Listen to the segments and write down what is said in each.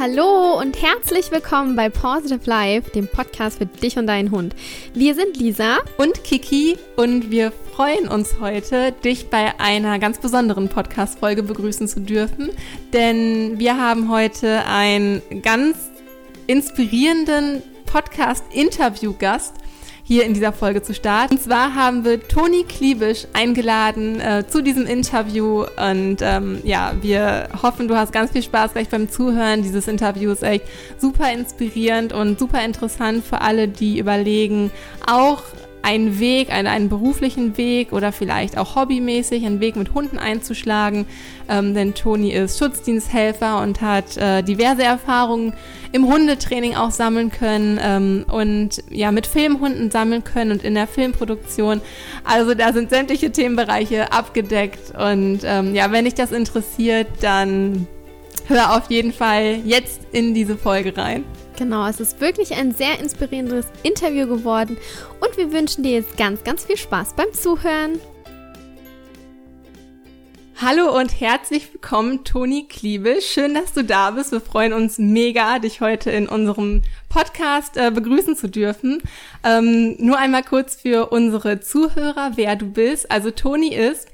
Hallo und herzlich willkommen bei Positive Life, dem Podcast für dich und deinen Hund. Wir sind Lisa und Kiki und wir freuen uns heute, dich bei einer ganz besonderen Podcast-Folge begrüßen zu dürfen, denn wir haben heute einen ganz inspirierenden Podcast-Interview-Gast hier in dieser Folge zu starten. Und zwar haben wir Toni Kliebisch eingeladen äh, zu diesem Interview und ähm, ja, wir hoffen, du hast ganz viel Spaß gleich beim Zuhören. Dieses Interview ist echt super inspirierend und super interessant für alle, die überlegen, auch einen Weg, einen, einen beruflichen Weg oder vielleicht auch hobbymäßig einen Weg mit Hunden einzuschlagen. Ähm, denn Toni ist Schutzdiensthelfer und hat äh, diverse Erfahrungen im Hundetraining auch sammeln können ähm, und ja mit Filmhunden sammeln können und in der Filmproduktion. Also da sind sämtliche Themenbereiche abgedeckt und ähm, ja, wenn dich das interessiert, dann hör auf jeden Fall jetzt in diese Folge rein. Genau, es ist wirklich ein sehr inspirierendes Interview geworden und wir wünschen dir jetzt ganz, ganz viel Spaß beim Zuhören. Hallo und herzlich willkommen, Toni Kliebe. Schön, dass du da bist. Wir freuen uns mega, dich heute in unserem Podcast äh, begrüßen zu dürfen. Ähm, nur einmal kurz für unsere Zuhörer, wer du bist. Also Toni ist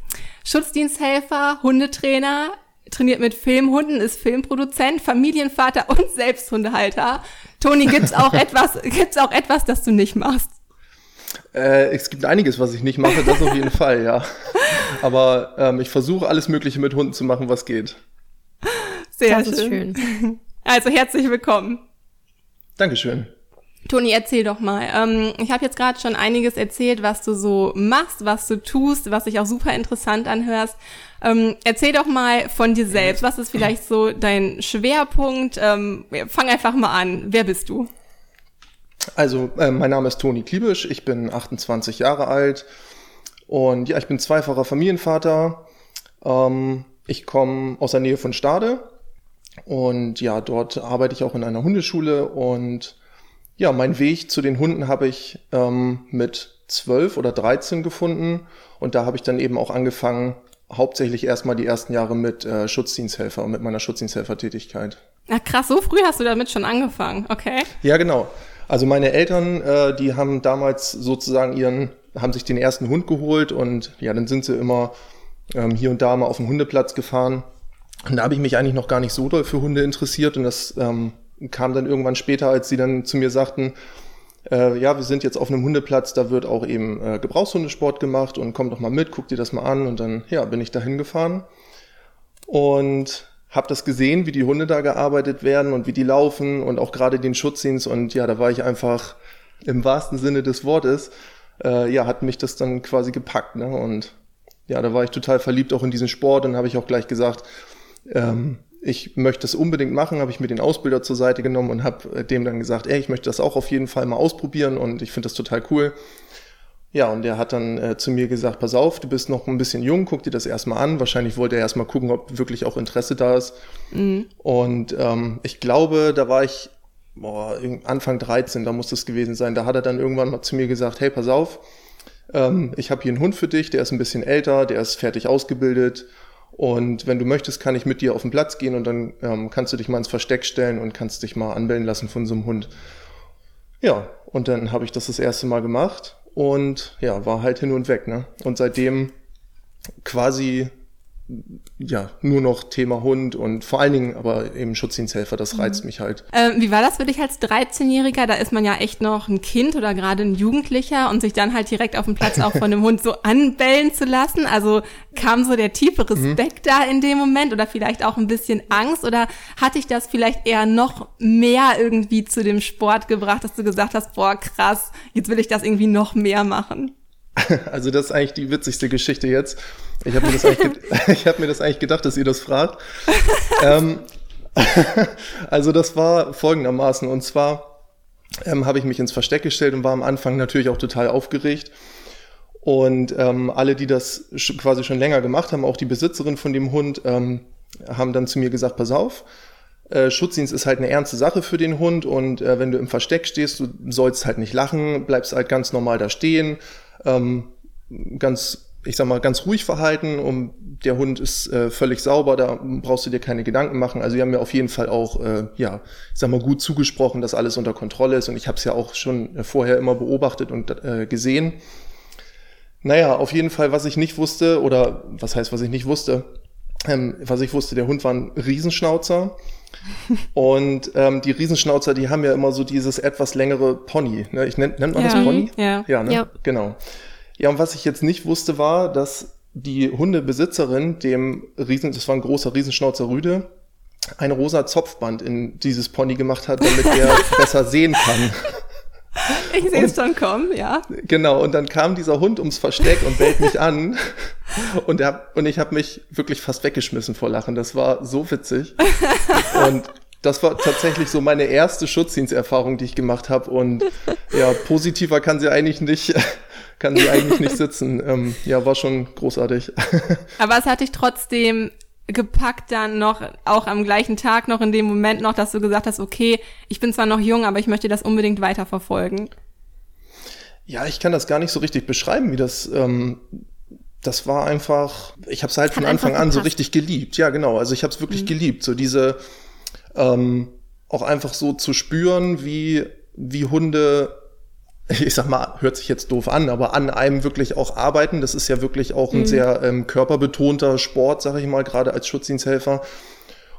Schutzdiensthelfer, Hundetrainer, trainiert mit Filmhunden, ist Filmproduzent, Familienvater und Selbsthundehalter. Toni, gibt's auch etwas, gibt's auch etwas, das du nicht machst? Äh, es gibt einiges, was ich nicht mache, das auf jeden Fall, ja. Aber ähm, ich versuche alles Mögliche mit Hunden zu machen, was geht. Sehr das schön. schön. Also herzlich willkommen. Dankeschön. Toni, erzähl doch mal. Ähm, ich habe jetzt gerade schon einiges erzählt, was du so machst, was du tust, was sich auch super interessant anhörst. Ähm, erzähl doch mal von dir selbst. Was ist vielleicht so dein Schwerpunkt? Ähm, fang einfach mal an. Wer bist du? Also, äh, mein Name ist Toni Kliebisch. Ich bin 28 Jahre alt. Und ja, ich bin zweifacher Familienvater. Ähm, ich komme aus der Nähe von Stade. Und ja, dort arbeite ich auch in einer Hundeschule und ja, mein Weg zu den Hunden habe ich ähm, mit 12 oder 13 gefunden und da habe ich dann eben auch angefangen, hauptsächlich erstmal die ersten Jahre mit äh, Schutzdiensthelfer, mit meiner Schutzdiensthelfertätigkeit. Ach krass, so früh hast du damit schon angefangen, okay? Ja, genau. Also meine Eltern, äh, die haben damals sozusagen ihren, haben sich den ersten Hund geholt und ja, dann sind sie immer ähm, hier und da mal auf den Hundeplatz gefahren. Und da habe ich mich eigentlich noch gar nicht so doll für Hunde interessiert und das ähm, kam dann irgendwann später, als sie dann zu mir sagten, äh, ja, wir sind jetzt auf einem Hundeplatz, da wird auch eben äh, Gebrauchshundesport gemacht und komm doch mal mit, guck dir das mal an. Und dann, ja, bin ich da hingefahren und habe das gesehen, wie die Hunde da gearbeitet werden und wie die laufen und auch gerade den Schutzdienst. Und ja, da war ich einfach im wahrsten Sinne des Wortes, äh, ja, hat mich das dann quasi gepackt, ne? Und ja, da war ich total verliebt auch in diesen Sport. Und habe ich auch gleich gesagt, ähm, ich möchte das unbedingt machen, habe ich mir den Ausbilder zur Seite genommen und habe dem dann gesagt, ey, ich möchte das auch auf jeden Fall mal ausprobieren und ich finde das total cool. Ja, und der hat dann äh, zu mir gesagt, pass auf, du bist noch ein bisschen jung, guck dir das erstmal an. Wahrscheinlich wollte er erstmal gucken, ob wirklich auch Interesse da ist. Mhm. Und ähm, ich glaube, da war ich boah, Anfang 13, da muss das gewesen sein. Da hat er dann irgendwann mal zu mir gesagt, hey, pass auf, ähm, ich habe hier einen Hund für dich, der ist ein bisschen älter, der ist fertig ausgebildet und wenn du möchtest, kann ich mit dir auf den Platz gehen und dann ähm, kannst du dich mal ins Versteck stellen und kannst dich mal anbellen lassen von so einem Hund. Ja, und dann habe ich das das erste Mal gemacht und ja, war halt hin und weg. Ne? Und seitdem quasi ja, nur noch Thema Hund und vor allen Dingen aber eben Schutzdiensthelfer, das reizt mhm. mich halt. Ähm, wie war das für dich als 13-Jähriger? Da ist man ja echt noch ein Kind oder gerade ein Jugendlicher und sich dann halt direkt auf dem Platz auch von dem Hund so anbellen zu lassen. Also kam so der tiefe mhm. Respekt mhm. da in dem Moment oder vielleicht auch ein bisschen Angst oder hat dich das vielleicht eher noch mehr irgendwie zu dem Sport gebracht, dass du gesagt hast, boah, krass, jetzt will ich das irgendwie noch mehr machen? Also das ist eigentlich die witzigste Geschichte jetzt. Ich habe mir, das ich hab mir das eigentlich gedacht, dass ihr das fragt. ähm, also das war folgendermaßen. Und zwar ähm, habe ich mich ins Versteck gestellt und war am Anfang natürlich auch total aufgeregt. Und ähm, alle, die das quasi schon länger gemacht haben, auch die Besitzerin von dem Hund, ähm, haben dann zu mir gesagt, pass auf, äh, Schutzdienst ist halt eine ernste Sache für den Hund und äh, wenn du im Versteck stehst, du sollst halt nicht lachen, bleibst halt ganz normal da stehen, ähm, ganz ich sag mal, ganz ruhig verhalten und der Hund ist äh, völlig sauber, da brauchst du dir keine Gedanken machen. Also die haben mir auf jeden Fall auch, äh, ja, ich sag mal, gut zugesprochen, dass alles unter Kontrolle ist und ich habe es ja auch schon vorher immer beobachtet und äh, gesehen. Naja, auf jeden Fall, was ich nicht wusste, oder was heißt, was ich nicht wusste, ähm, was ich wusste, der Hund war ein Riesenschnauzer. Und ähm, die Riesenschnauzer, die haben ja immer so dieses etwas längere Pony. Ne? Ich nennt, nennt man Ja. das Pony? Ja. Ja, ne? Ja. genau. Ja, und was ich jetzt nicht wusste, war, dass die Hundebesitzerin dem Riesen, das war ein großer Riesenschnauzer Rüde, ein rosa Zopfband in dieses Pony gemacht hat, damit er besser sehen kann. Ich sehe es schon kommen, ja. Genau, und dann kam dieser Hund ums Versteck und bellt mich an. Und, er, und ich habe mich wirklich fast weggeschmissen vor Lachen. Das war so witzig. Und das war tatsächlich so meine erste Schutzdiensterfahrung, die ich gemacht habe. Und ja, positiver kann sie eigentlich nicht, kann sie eigentlich nicht sitzen. Ähm, ja, war schon großartig. Aber es hat dich trotzdem gepackt dann noch, auch am gleichen Tag noch in dem Moment noch, dass du gesagt hast, okay, ich bin zwar noch jung, aber ich möchte das unbedingt weiterverfolgen. Ja, ich kann das gar nicht so richtig beschreiben, wie das. Ähm, das war einfach. Ich habe es halt Hat von Anfang an so richtig geliebt. Ja, genau. Also ich habe es wirklich geliebt. So diese ähm, auch einfach so zu spüren, wie wie Hunde. Ich sag mal, hört sich jetzt doof an, aber an einem wirklich auch arbeiten. Das ist ja wirklich auch ein sehr ähm, körperbetonter Sport, sage ich mal, gerade als Schutzdiensthelfer.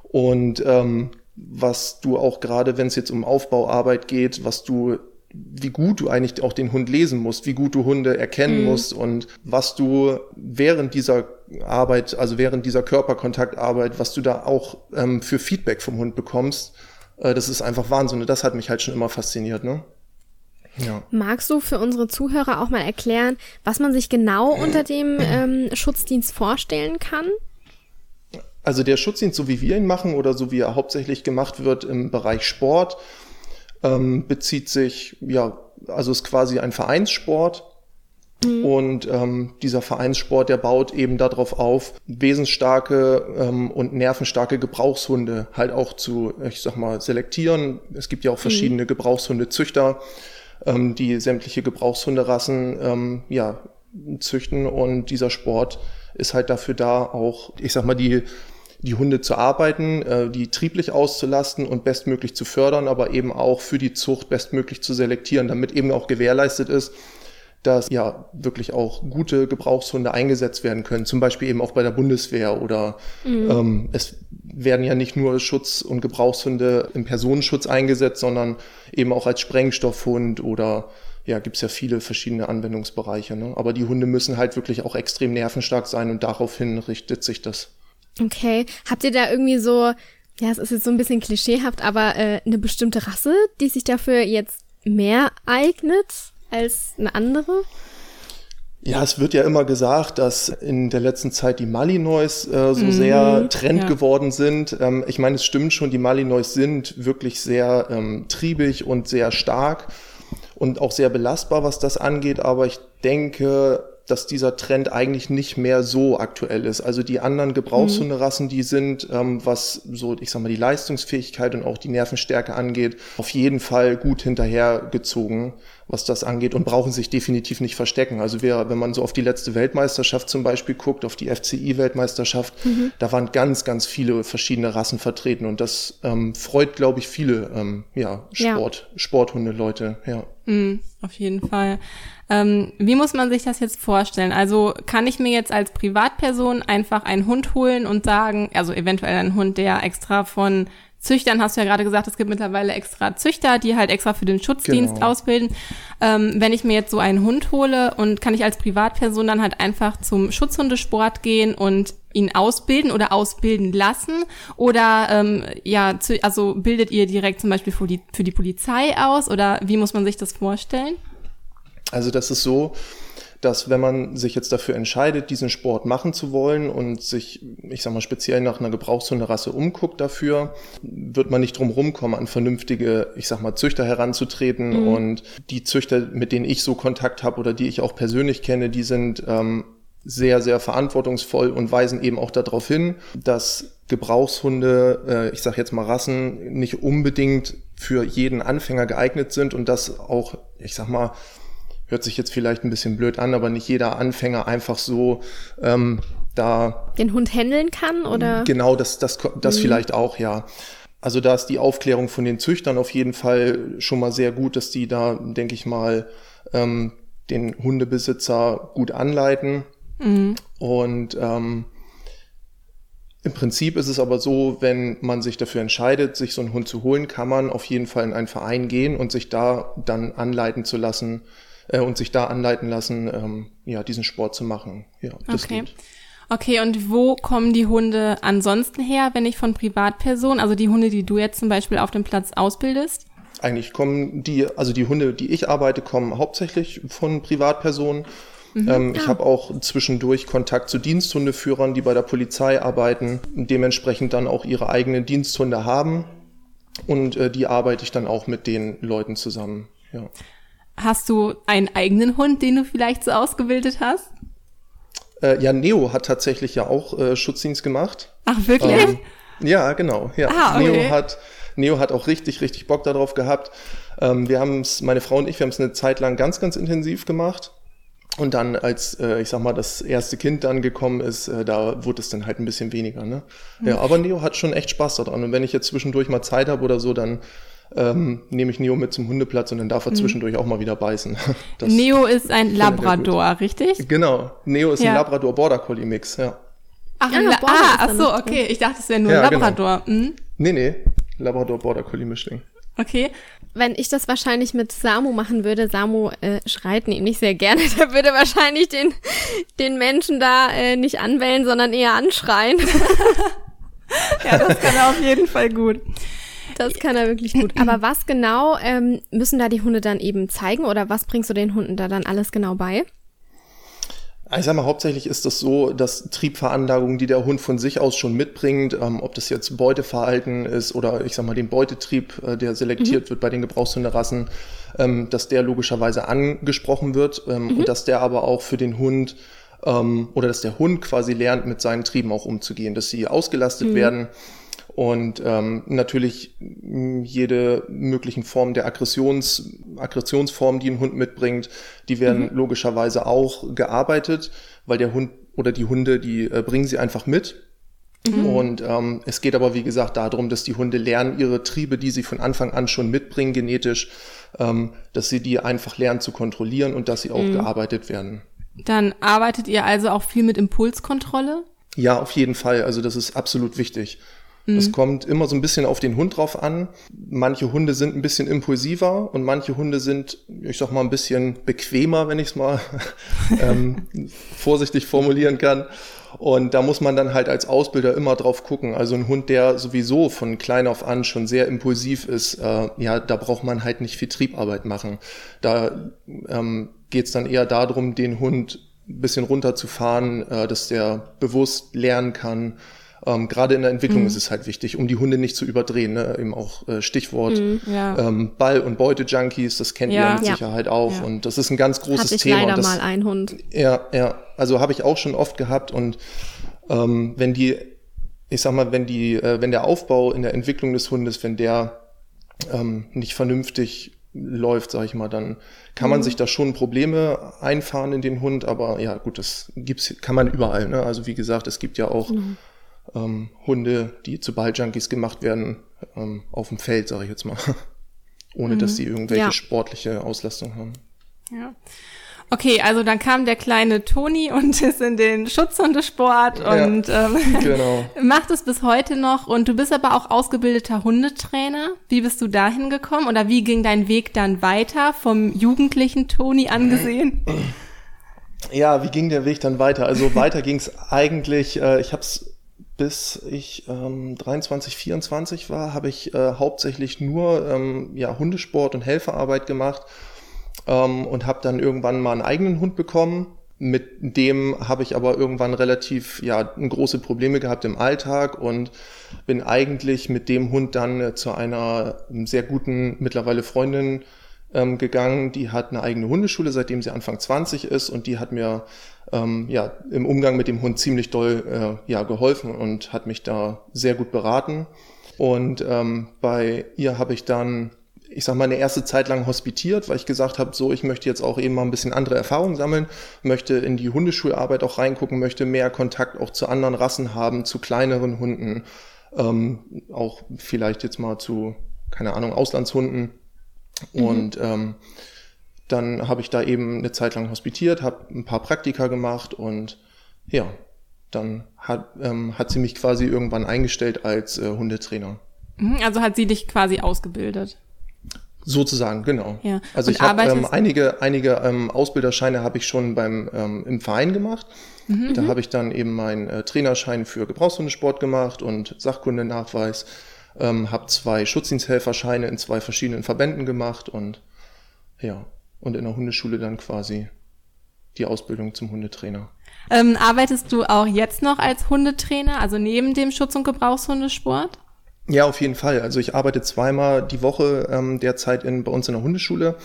Und ähm, was du auch gerade, wenn es jetzt um Aufbauarbeit geht, was du, wie gut du eigentlich auch den Hund lesen musst, wie gut du Hunde erkennen musst und was du während dieser Arbeit, also während dieser Körperkontaktarbeit, was du da auch ähm, für Feedback vom Hund bekommst, äh, das ist einfach Wahnsinn. Und das hat mich halt schon immer fasziniert, ne? Ja. Magst du für unsere Zuhörer auch mal erklären, was man sich genau unter dem ähm, Schutzdienst vorstellen kann? Also der Schutzdienst, so wie wir ihn machen oder so wie er hauptsächlich gemacht wird im Bereich Sport, ähm, bezieht sich, ja, also ist quasi ein Vereinssport. Und ähm, dieser Vereinssport, der baut eben darauf auf, wesensstarke ähm, und nervenstarke Gebrauchshunde halt auch zu, ich sag mal, selektieren. Es gibt ja auch verschiedene Gebrauchshundezüchter, ähm, die sämtliche Gebrauchshunderassen ähm, ja, züchten. Und dieser Sport ist halt dafür da, auch, ich sag mal, die die Hunde zu arbeiten, äh, die trieblich auszulasten und bestmöglich zu fördern, aber eben auch für die Zucht bestmöglich zu selektieren, damit eben auch gewährleistet ist, dass ja wirklich auch gute Gebrauchshunde eingesetzt werden können, zum Beispiel eben auch bei der Bundeswehr oder ähm, es werden ja nicht nur Schutz- und Gebrauchshunde im Personenschutz eingesetzt, sondern eben auch als Sprengstoffhund oder ja, gibt's ja viele verschiedene Anwendungsbereiche. Ne? Aber die Hunde müssen halt wirklich auch extrem nervenstark sein und daraufhin richtet sich das. Okay. Habt ihr da irgendwie so, ja, es ist jetzt so ein bisschen klischeehaft, aber äh, eine bestimmte Rasse, die sich dafür jetzt mehr eignet als eine andere? Ja, es wird ja immer gesagt, dass in der letzten Zeit die Malinois äh, so sehr Trend ja. geworden sind. Ähm, ich meine, es stimmt schon, die Malinois sind wirklich sehr ähm, triebig und sehr stark und auch sehr belastbar, was das angeht. Aber ich denke, dass dieser Trend eigentlich nicht mehr so aktuell ist. Also die anderen Gebrauchshunderassen, die sind, ähm, was so, ich sag mal, die Leistungsfähigkeit und auch die Nervenstärke angeht, auf jeden Fall gut hinterhergezogen, was das angeht und brauchen sich definitiv nicht verstecken. Also wir, wenn man so auf die letzte Weltmeisterschaft zum Beispiel guckt, auf die FCI-Weltmeisterschaft, da waren ganz, ganz viele verschiedene Rassen vertreten und das ähm, freut, glaube ich, viele ähm, ja, Ja. Sport, Sporthunde-Leute, ja. Mm, auf jeden Fall. Ähm, wie muss man sich das jetzt vorstellen? Also kann ich mir jetzt als Privatperson einfach einen Hund holen und sagen, also eventuell einen Hund, der extra von Züchtern, hast du ja gerade gesagt, es gibt mittlerweile extra Züchter, die halt extra für den Schutzdienst Genau. ausbilden. Ähm, wenn ich mir jetzt so einen Hund hole und kann ich als Privatperson dann halt einfach zum Schutzhundesport gehen und ihn ausbilden oder ausbilden lassen? Oder ähm, ja, also bildet ihr direkt zum Beispiel für die, für die Polizei aus? Oder wie muss man sich das vorstellen? Also das ist so, dass wenn man sich jetzt dafür entscheidet, diesen Sport machen zu wollen und sich, ich sag mal, speziell nach einer Gebrauchshunderasse umguckt dafür, wird man nicht drum rumkommen, an vernünftige, ich sag mal, Züchter heranzutreten. Und die Züchter, mit denen ich so Kontakt habe oder die ich auch persönlich kenne, die sind ähm, sehr, sehr verantwortungsvoll und weisen eben auch darauf hin, dass Gebrauchshunde, äh, ich sage jetzt mal Rassen, nicht unbedingt für jeden Anfänger geeignet sind und dass auch, ich sag mal, hört sich jetzt vielleicht ein bisschen blöd an, aber nicht jeder Anfänger einfach so ähm, da den Hund händeln kann oder genau das das das mhm. vielleicht auch ja also da ist die Aufklärung von den Züchtern auf jeden Fall schon mal sehr gut, dass die da, denke ich mal, ähm, den Hundebesitzer gut anleiten. Mhm. Und ähm, im Prinzip ist es aber so, wenn man sich dafür entscheidet, sich so einen Hund zu holen, kann man auf jeden Fall in einen Verein gehen und sich da dann anleiten zu lassen äh, und sich da anleiten lassen, ähm, ja, diesen Sport zu machen. Ja, das okay. geht. Okay, und wo kommen die Hunde ansonsten her, wenn ich von Privatpersonen, also die Hunde, die du jetzt zum Beispiel auf dem Platz ausbildest? Eigentlich kommen die, also die Hunde, die ich arbeite, kommen hauptsächlich von Privatpersonen. Mhm. Ähm, ich ah. habe auch zwischendurch Kontakt zu Diensthundeführern, die bei der Polizei arbeiten, dementsprechend dann auch ihre eigenen Diensthunde haben. Und äh, die arbeite ich dann auch mit den Leuten zusammen. Ja. Hast du einen eigenen Hund, den du vielleicht so ausgebildet hast? Äh, ja, Neo hat tatsächlich ja auch äh, Schutzdienst gemacht. Ach, wirklich? Ähm, ja, genau. Ja. Ah, okay. Neo hat Neo hat auch richtig, richtig Bock darauf gehabt. Ähm, wir haben es, meine Frau und ich, wir haben es eine Zeit lang ganz, ganz intensiv gemacht. Und dann, als äh, ich sag mal, das erste Kind dann gekommen ist, äh, da wurde es dann halt ein bisschen weniger. Ne? Ja, mhm. aber Neo hat schon echt Spaß daran. Und wenn ich jetzt zwischendurch mal Zeit habe oder so, dann ähm, nehme ich Neo mit zum Hundeplatz und dann darf er mhm. zwischendurch auch mal wieder beißen. Das Neo ist ein Labrador, richtig? Genau. Neo ist ja. ein Labrador Border Collie Mix, ja. Ach, ja, ah, ach so, okay. Ich dachte, es wäre nur ja, genau. Labrador. Genau. Mhm. Nee, nee. Labrador Border Collie Mischling. Okay. Wenn ich das wahrscheinlich mit Samu machen würde, Samu äh, schreit nämlich sehr gerne, der würde wahrscheinlich den, den Menschen da äh, nicht anwählen, sondern eher anschreien. ja, das kann er auf jeden Fall gut. Das kann er wirklich gut. Aber was genau ähm, müssen da die Hunde dann eben zeigen oder was bringst du den Hunden da dann alles genau bei? Ich sag mal, hauptsächlich ist das so, dass Triebveranlagungen, die der Hund von sich aus schon mitbringt, ähm, ob das jetzt Beuteverhalten ist oder ich sag mal den Beutetrieb, äh, der selektiert mhm. wird bei den Gebrauchshunderassen, ähm, dass der logischerweise angesprochen wird ähm, mhm. und dass der aber auch für den Hund ähm, oder dass der Hund quasi lernt, mit seinen Trieben auch umzugehen, dass sie ausgelastet mhm. werden und ähm, natürlich jede möglichen Formen der Aggressions, Aggressionsformen, die ein Hund mitbringt, die werden mhm. logischerweise auch gearbeitet, weil der Hund oder die Hunde, die äh, bringen sie einfach mit. Mhm. Und ähm, es geht aber, wie gesagt, darum, dass die Hunde lernen, ihre Triebe, die sie von Anfang an schon mitbringen, genetisch, ähm, dass sie die einfach lernen zu kontrollieren und dass sie auch mhm. gearbeitet werden. Dann arbeitet ihr also auch viel mit Impulskontrolle? Ja, auf jeden Fall. Also das ist absolut wichtig. Es mhm. kommt immer so ein bisschen auf den Hund drauf an. Manche Hunde sind ein bisschen impulsiver und manche Hunde sind, ich sag mal, ein bisschen bequemer, wenn ich es mal ähm, vorsichtig formulieren kann. Und da muss man dann halt als Ausbilder immer drauf gucken. Also ein Hund, der sowieso von klein auf an schon sehr impulsiv ist, äh, ja, da braucht man halt nicht viel Triebarbeit machen. Da ähm, geht es dann eher darum, den Hund ein bisschen runterzufahren, äh, dass der bewusst lernen kann, ähm, Gerade in der Entwicklung mhm. ist es halt wichtig, um die Hunde nicht zu überdrehen. Ne? Eben auch äh, Stichwort mhm, ja. ähm, Ball- und Beute-Junkies, das kennt ja. ihr mit Sicherheit auch. Ja. Und das ist ein ganz großes Hatte ich Thema. leider das, mal ein Hund. Ja, ja. Also habe ich auch schon oft gehabt. Und ähm, wenn die, ich sag mal, wenn die, äh, wenn der Aufbau in der Entwicklung des Hundes, wenn der ähm, nicht vernünftig läuft, sag ich mal, dann kann man mhm. sich da schon Probleme einfahren in den Hund, aber ja, gut, das gibt's, kann man überall. Ne? Also wie gesagt, es gibt ja auch mhm ähm, Hunde, die zu Balljunkies gemacht werden, ähm, auf dem Feld, sage ich jetzt mal. Ohne mhm. dass sie irgendwelche ja. sportliche Auslastung haben. Ja. Okay, also dann kam der kleine Toni und ist in den Schutzhundesport und ja, ähm, genau. macht es bis heute noch. Und du bist aber auch ausgebildeter Hundetrainer. Wie bist du dahin gekommen oder wie ging dein Weg dann weiter vom jugendlichen Toni angesehen? Ja, wie ging der Weg dann weiter? Also weiter ging es eigentlich, äh, ich habe es bis ich ähm, 23, 24 war, habe ich äh, hauptsächlich nur ähm, ja, Hundesport und Helferarbeit gemacht ähm, und habe dann irgendwann mal einen eigenen Hund bekommen. Mit dem habe ich aber irgendwann relativ ja große Probleme gehabt im Alltag und bin eigentlich mit dem Hund dann äh, zu einer sehr guten mittlerweile Freundin ähm, gegangen. Die hat eine eigene Hundeschule, seitdem sie Anfang 20 ist und die hat mir ähm, ja, im Umgang mit dem Hund ziemlich doll äh, ja, geholfen und hat mich da sehr gut beraten. Und ähm, bei ihr habe ich dann ich sag mal, eine erste Zeit lang hospitiert, weil ich gesagt habe, so, ich möchte jetzt auch eben mal ein bisschen andere Erfahrungen sammeln, möchte in die Hundeschularbeit auch reingucken, möchte mehr Kontakt auch zu anderen Rassen haben, zu kleineren Hunden, ähm, auch vielleicht jetzt mal zu, keine Ahnung, Auslandshunden. Mhm. Und ähm, dann habe ich da eben eine Zeit lang hospitiert, habe ein paar Praktika gemacht und ja, dann hat, ähm, hat sie mich quasi irgendwann eingestellt als äh, Hundetrainer. Mhm, also hat sie dich quasi ausgebildet. Sozusagen, genau. Ja. Also ich habe ähm, einige, einige ähm, Ausbilderscheine habe ich schon beim ähm, im Verein gemacht. Mhm. Da habe ich dann eben meinen äh, Trainerschein für Gebrauchshundesport gemacht und Sachkundenachweis. Ähm, habe zwei Schutzdiensthelferscheine in zwei verschiedenen Verbänden gemacht und ja, und in der Hundeschule dann quasi die Ausbildung zum Hundetrainer. Ähm, arbeitest du auch jetzt noch als Hundetrainer, also neben dem Schutz- und Gebrauchshundesport? Ja, auf jeden Fall. Also ich arbeite zweimal die Woche ähm, derzeit in, bei uns in der Hundeschule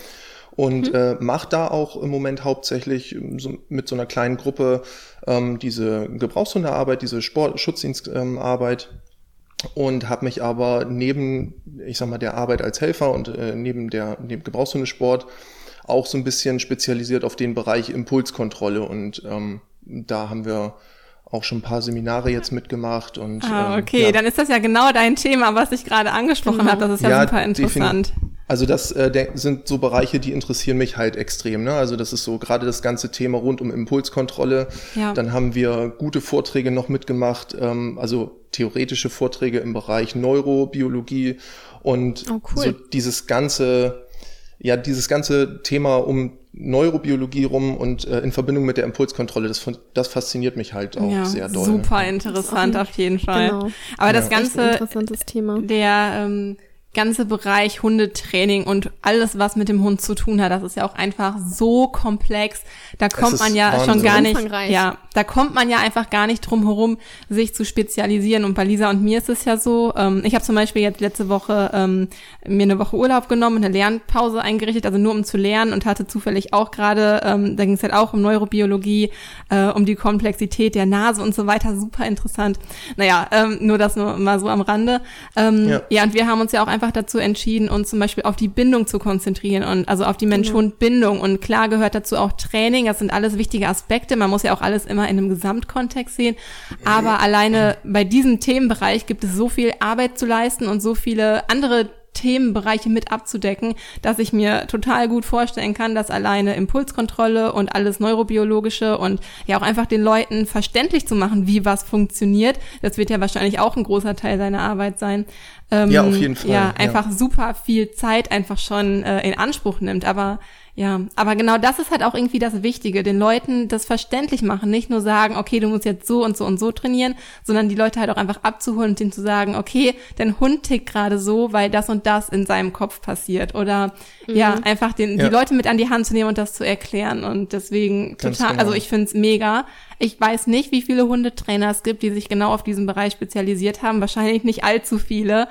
und mhm. äh, mache da auch im Moment hauptsächlich ähm, so, mit so einer kleinen Gruppe ähm, diese Gebrauchshundearbeit, diese Sport Schutzdienstarbeit ähm, und habe mich aber neben, ich sag mal, der Arbeit als Helfer und äh, neben der neben Gebrauchshundesport auch so ein bisschen spezialisiert auf den Bereich Impulskontrolle und ähm, da haben wir auch schon ein paar Seminare jetzt mitgemacht und ah, ähm, okay, ähm, ja. dann ist das ja genau dein Thema, was ich gerade angesprochen genau. habe. Das ist ja, ja super interessant. Also das äh, sind so Bereiche, die interessieren mich halt extrem. Ne? Also das ist so gerade das ganze Thema rund um Impulskontrolle. Ja. Dann haben wir gute Vorträge noch mitgemacht, ähm, also theoretische Vorträge im Bereich Neurobiologie und oh, cool. so dieses ganze ja, dieses ganze Thema um Neurobiologie rum und äh, in Verbindung mit der Impulskontrolle, das, das fasziniert mich halt auch ja, sehr doll. Super interessant auf jeden Fall. Genau. Aber ja. das ganze, der ähm, ganze Bereich Hundetraining und alles, was mit dem Hund zu tun hat, das ist ja auch einfach so komplex. Da kommt man ja Wahnsinn. schon gar nicht, ja, da kommt man ja einfach gar nicht drum herum, sich zu spezialisieren. Und bei Lisa und mir ist es ja so, ähm, ich habe zum Beispiel jetzt letzte Woche ähm, mir eine Woche Urlaub genommen und eine Lernpause eingerichtet, also nur um zu lernen und hatte zufällig auch gerade, ähm, da ging es halt auch um Neurobiologie, äh, um die Komplexität der Nase und so weiter, super interessant. Naja, ähm, nur das nur mal so am Rande. Ähm, ja. ja, und wir haben uns ja auch einfach einfach dazu entschieden, uns zum Beispiel auf die Bindung zu konzentrieren und also auf die Mensch-Hund-Bindung. Und klar gehört dazu auch Training. Das sind alles wichtige Aspekte. Man muss ja auch alles immer in einem Gesamtkontext sehen. Aber alleine bei diesem Themenbereich gibt es so viel Arbeit zu leisten und so viele andere Themenbereiche mit abzudecken, dass ich mir total gut vorstellen kann, dass alleine Impulskontrolle und alles Neurobiologische und ja auch einfach den Leuten verständlich zu machen, wie was funktioniert, das wird ja wahrscheinlich auch ein großer Teil seiner Arbeit sein. Ähm, ja, auf jeden Fall. Ja, einfach ja. super viel Zeit einfach schon äh, in Anspruch nimmt. Aber ja, aber genau das ist halt auch irgendwie das Wichtige, den Leuten das verständlich machen, nicht nur sagen, okay, du musst jetzt so und so und so trainieren, sondern die Leute halt auch einfach abzuholen und denen zu sagen, okay, dein Hund tickt gerade so, weil das und das in seinem Kopf passiert oder mhm. ja, einfach den, ja. die Leute mit an die Hand zu nehmen und das zu erklären und deswegen Ganz total, genau. also ich find's mega. Ich weiß nicht, wie viele Hundetrainer es gibt, die sich genau auf diesen Bereich spezialisiert haben, wahrscheinlich nicht allzu viele.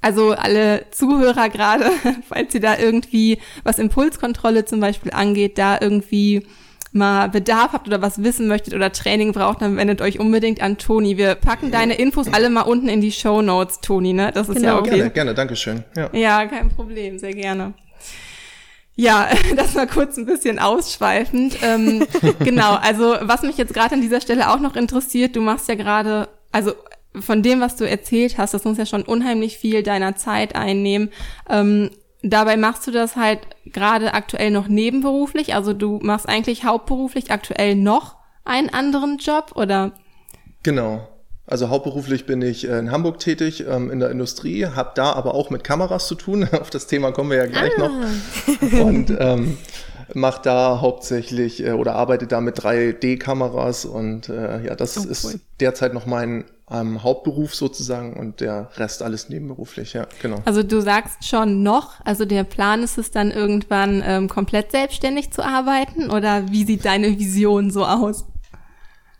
Also alle Zuhörer gerade, falls ihr da irgendwie, was Impulskontrolle zum Beispiel angeht, da irgendwie mal Bedarf habt oder was wissen möchtet oder Training braucht, dann wendet euch unbedingt an Toni. Wir packen deine Infos alle mal unten in die Show Notes, Toni, ne? Das ist genau. ja okay. Gerne, gerne, danke schön. Ja. ja, kein Problem, sehr gerne. Ja, das war kurz ein bisschen ausschweifend. Ähm, genau, also was mich jetzt gerade an dieser Stelle auch noch interessiert, du machst ja gerade, also von dem, was du erzählt hast, das muss ja schon unheimlich viel deiner Zeit einnehmen. Ähm, dabei machst du das halt gerade aktuell noch nebenberuflich, also du machst eigentlich hauptberuflich aktuell noch einen anderen Job oder? Genau. Also hauptberuflich bin ich äh, in Hamburg tätig ähm, in der Industrie, habe da aber auch mit Kameras zu tun. Auf das Thema kommen wir ja gleich ah. noch. Und ähm, mache da hauptsächlich äh, oder arbeite da mit 3D-Kameras und äh, ja, das oh, ist cool. derzeit noch mein ähm, Hauptberuf sozusagen und der Rest alles nebenberuflich, ja, genau. Also du sagst schon noch, also der Plan ist es dann irgendwann ähm, komplett selbstständig zu arbeiten oder wie sieht deine Vision so aus?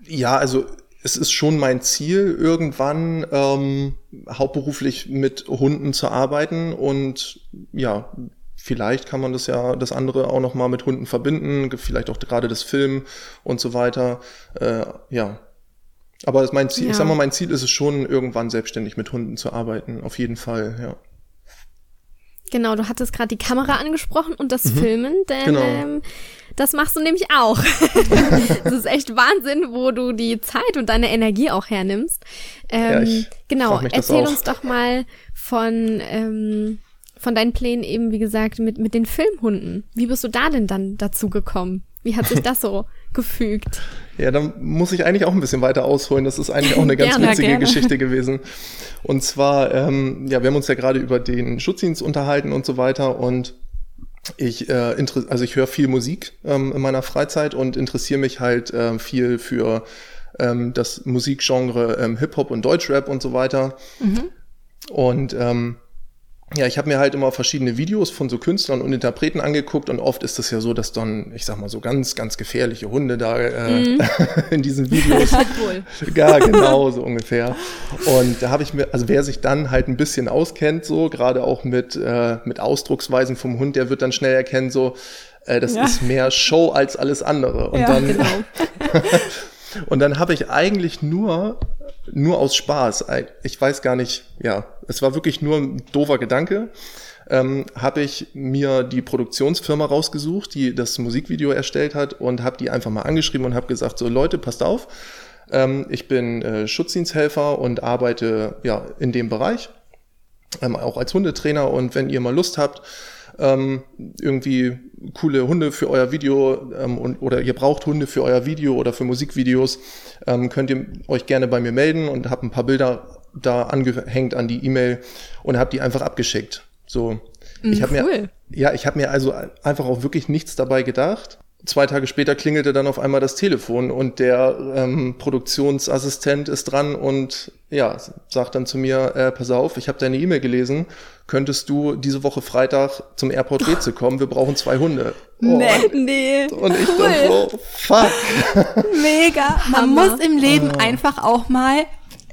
Ja, also es ist schon mein Ziel, irgendwann ähm, hauptberuflich mit Hunden zu arbeiten und ja, vielleicht kann man das ja das andere auch noch mal mit Hunden verbinden, vielleicht auch gerade das Film und so weiter. Äh, ja, aber mein Ziel, ja. ich sag mal, mein Ziel ist es schon, irgendwann selbstständig mit Hunden zu arbeiten, auf jeden Fall, ja. Genau, du hattest gerade die Kamera angesprochen und das Filmen, denn Genau. ähm, das machst du nämlich auch. das ist echt Wahnsinn, wo du die Zeit und deine Energie auch hernimmst. Ähm, Ja, genau, erzähl auch. uns doch mal von, ähm, von deinen Plänen eben, wie gesagt, mit, mit den Filmhunden. Wie bist du da denn dann dazu gekommen? Wie hat sich das so gefügt? Ja, dann muss ich eigentlich auch ein bisschen weiter ausholen. Das ist eigentlich auch eine ganz Gerne, witzige gerne. Geschichte gewesen. Und zwar, ähm, ja, wir haben uns ja gerade über den Schutzdienst unterhalten und so weiter und ich, äh, also ich höre viel Musik ähm, in meiner Freizeit und interessiere mich halt ähm, viel für ähm, das Musikgenre ähm, Hip-Hop und Deutschrap und so weiter. Und ähm, ja, ich habe mir halt immer verschiedene Videos von so Künstlern und Interpreten angeguckt und oft ist es ja so, dass dann, ich sag mal, so ganz, ganz gefährliche Hunde da äh, in diesen Videos ja, genau, so ungefähr. Und da habe ich mir, also wer sich dann halt ein bisschen auskennt, so, gerade auch mit, äh, mit Ausdrucksweisen vom Hund, der wird dann schnell erkennen, so, äh, das Ja. ist mehr Show als alles andere. Und Ja, dann, Genau. und dann habe ich eigentlich nur, nur aus Spaß, ich weiß gar nicht, ja, es war wirklich nur ein doofer Gedanke, ähm, habe ich mir die Produktionsfirma rausgesucht, die das Musikvideo erstellt hat und habe die einfach mal angeschrieben und habe gesagt, so Leute, passt auf, ähm, ich bin äh, Schutzdiensthelfer und arbeite ja in dem Bereich, ähm, auch als Hundetrainer. Und wenn ihr mal Lust habt, ähm, irgendwie coole Hunde für euer Video ähm, und, oder ihr braucht Hunde für euer Video oder für Musikvideos, ähm, könnt ihr euch gerne bei mir melden und habe ein paar Bilder da angehängt an die E-Mail und habe die einfach abgeschickt. So, ich habe cool. mir ja, ich habe mir also einfach auch wirklich nichts dabei gedacht. Zwei Tage später klingelte dann auf einmal das Telefon und der ähm, Produktionsassistent ist dran und ja, sagt dann zu mir, äh, pass auf, ich habe deine E-Mail gelesen, könntest du diese Woche Freitag zum Airport Weze kommen, wir brauchen zwei Hunde. Oh, Nee, nee. Und ich dann so, fuck. Mega. Man Hammer. muss im Leben einfach auch mal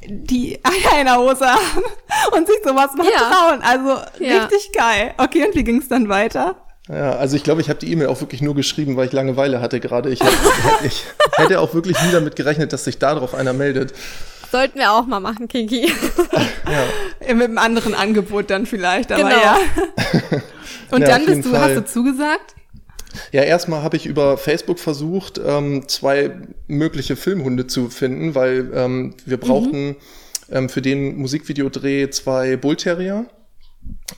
die Eier in der Hose haben und sich sowas mal Ja. trauen. Also Ja. richtig geil. Okay, und wie ging es dann weiter? Ja, also ich glaube, ich habe die E-Mail auch wirklich nur geschrieben, weil ich Langeweile hatte gerade. Ich, hätte- ich hätte auch wirklich nie damit gerechnet, dass sich darauf einer meldet. Sollten wir auch mal machen, Kiki. Ja, Mit einem anderen Angebot dann vielleicht, aber Genau. ja. Und Ja, dann bist du, Fall. hast du zugesagt? Ja, erstmal habe ich über Facebook versucht, ähm, zwei mögliche Filmhunde zu finden, weil ähm, wir brauchten ähm, für den Musikvideodreh zwei Bullterrier.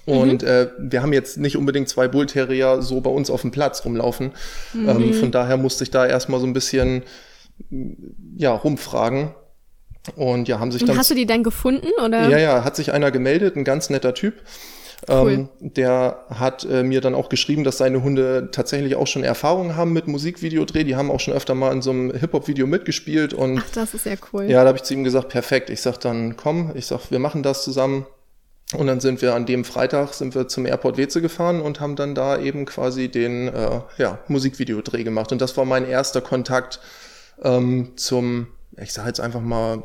Und äh, wir haben jetzt nicht unbedingt zwei Bullterrier so bei uns auf dem Platz rumlaufen. Ähm, von daher musste ich da erstmal so ein bisschen ja, rumfragen. Und ja, haben sich dann hast du die dann gefunden oder? ja, ja, hat sich einer gemeldet, ein ganz netter Typ. Cool. Ähm, der hat äh, mir dann auch geschrieben, dass seine Hunde tatsächlich auch schon Erfahrung haben mit Musikvideodreh. Die haben auch schon öfter mal in so einem Hip-Hop-Video mitgespielt. Und Ach, das ist ja cool. ja, da habe ich zu ihm gesagt, perfekt. Ich sag dann, komm, ich sag, wir machen das zusammen. Und dann sind wir an dem Freitag sind wir zum Airport Weze gefahren und haben dann da eben quasi den äh, ja, Musikvideodreh gemacht. Und das war mein erster Kontakt ähm, zum, ich sage jetzt einfach mal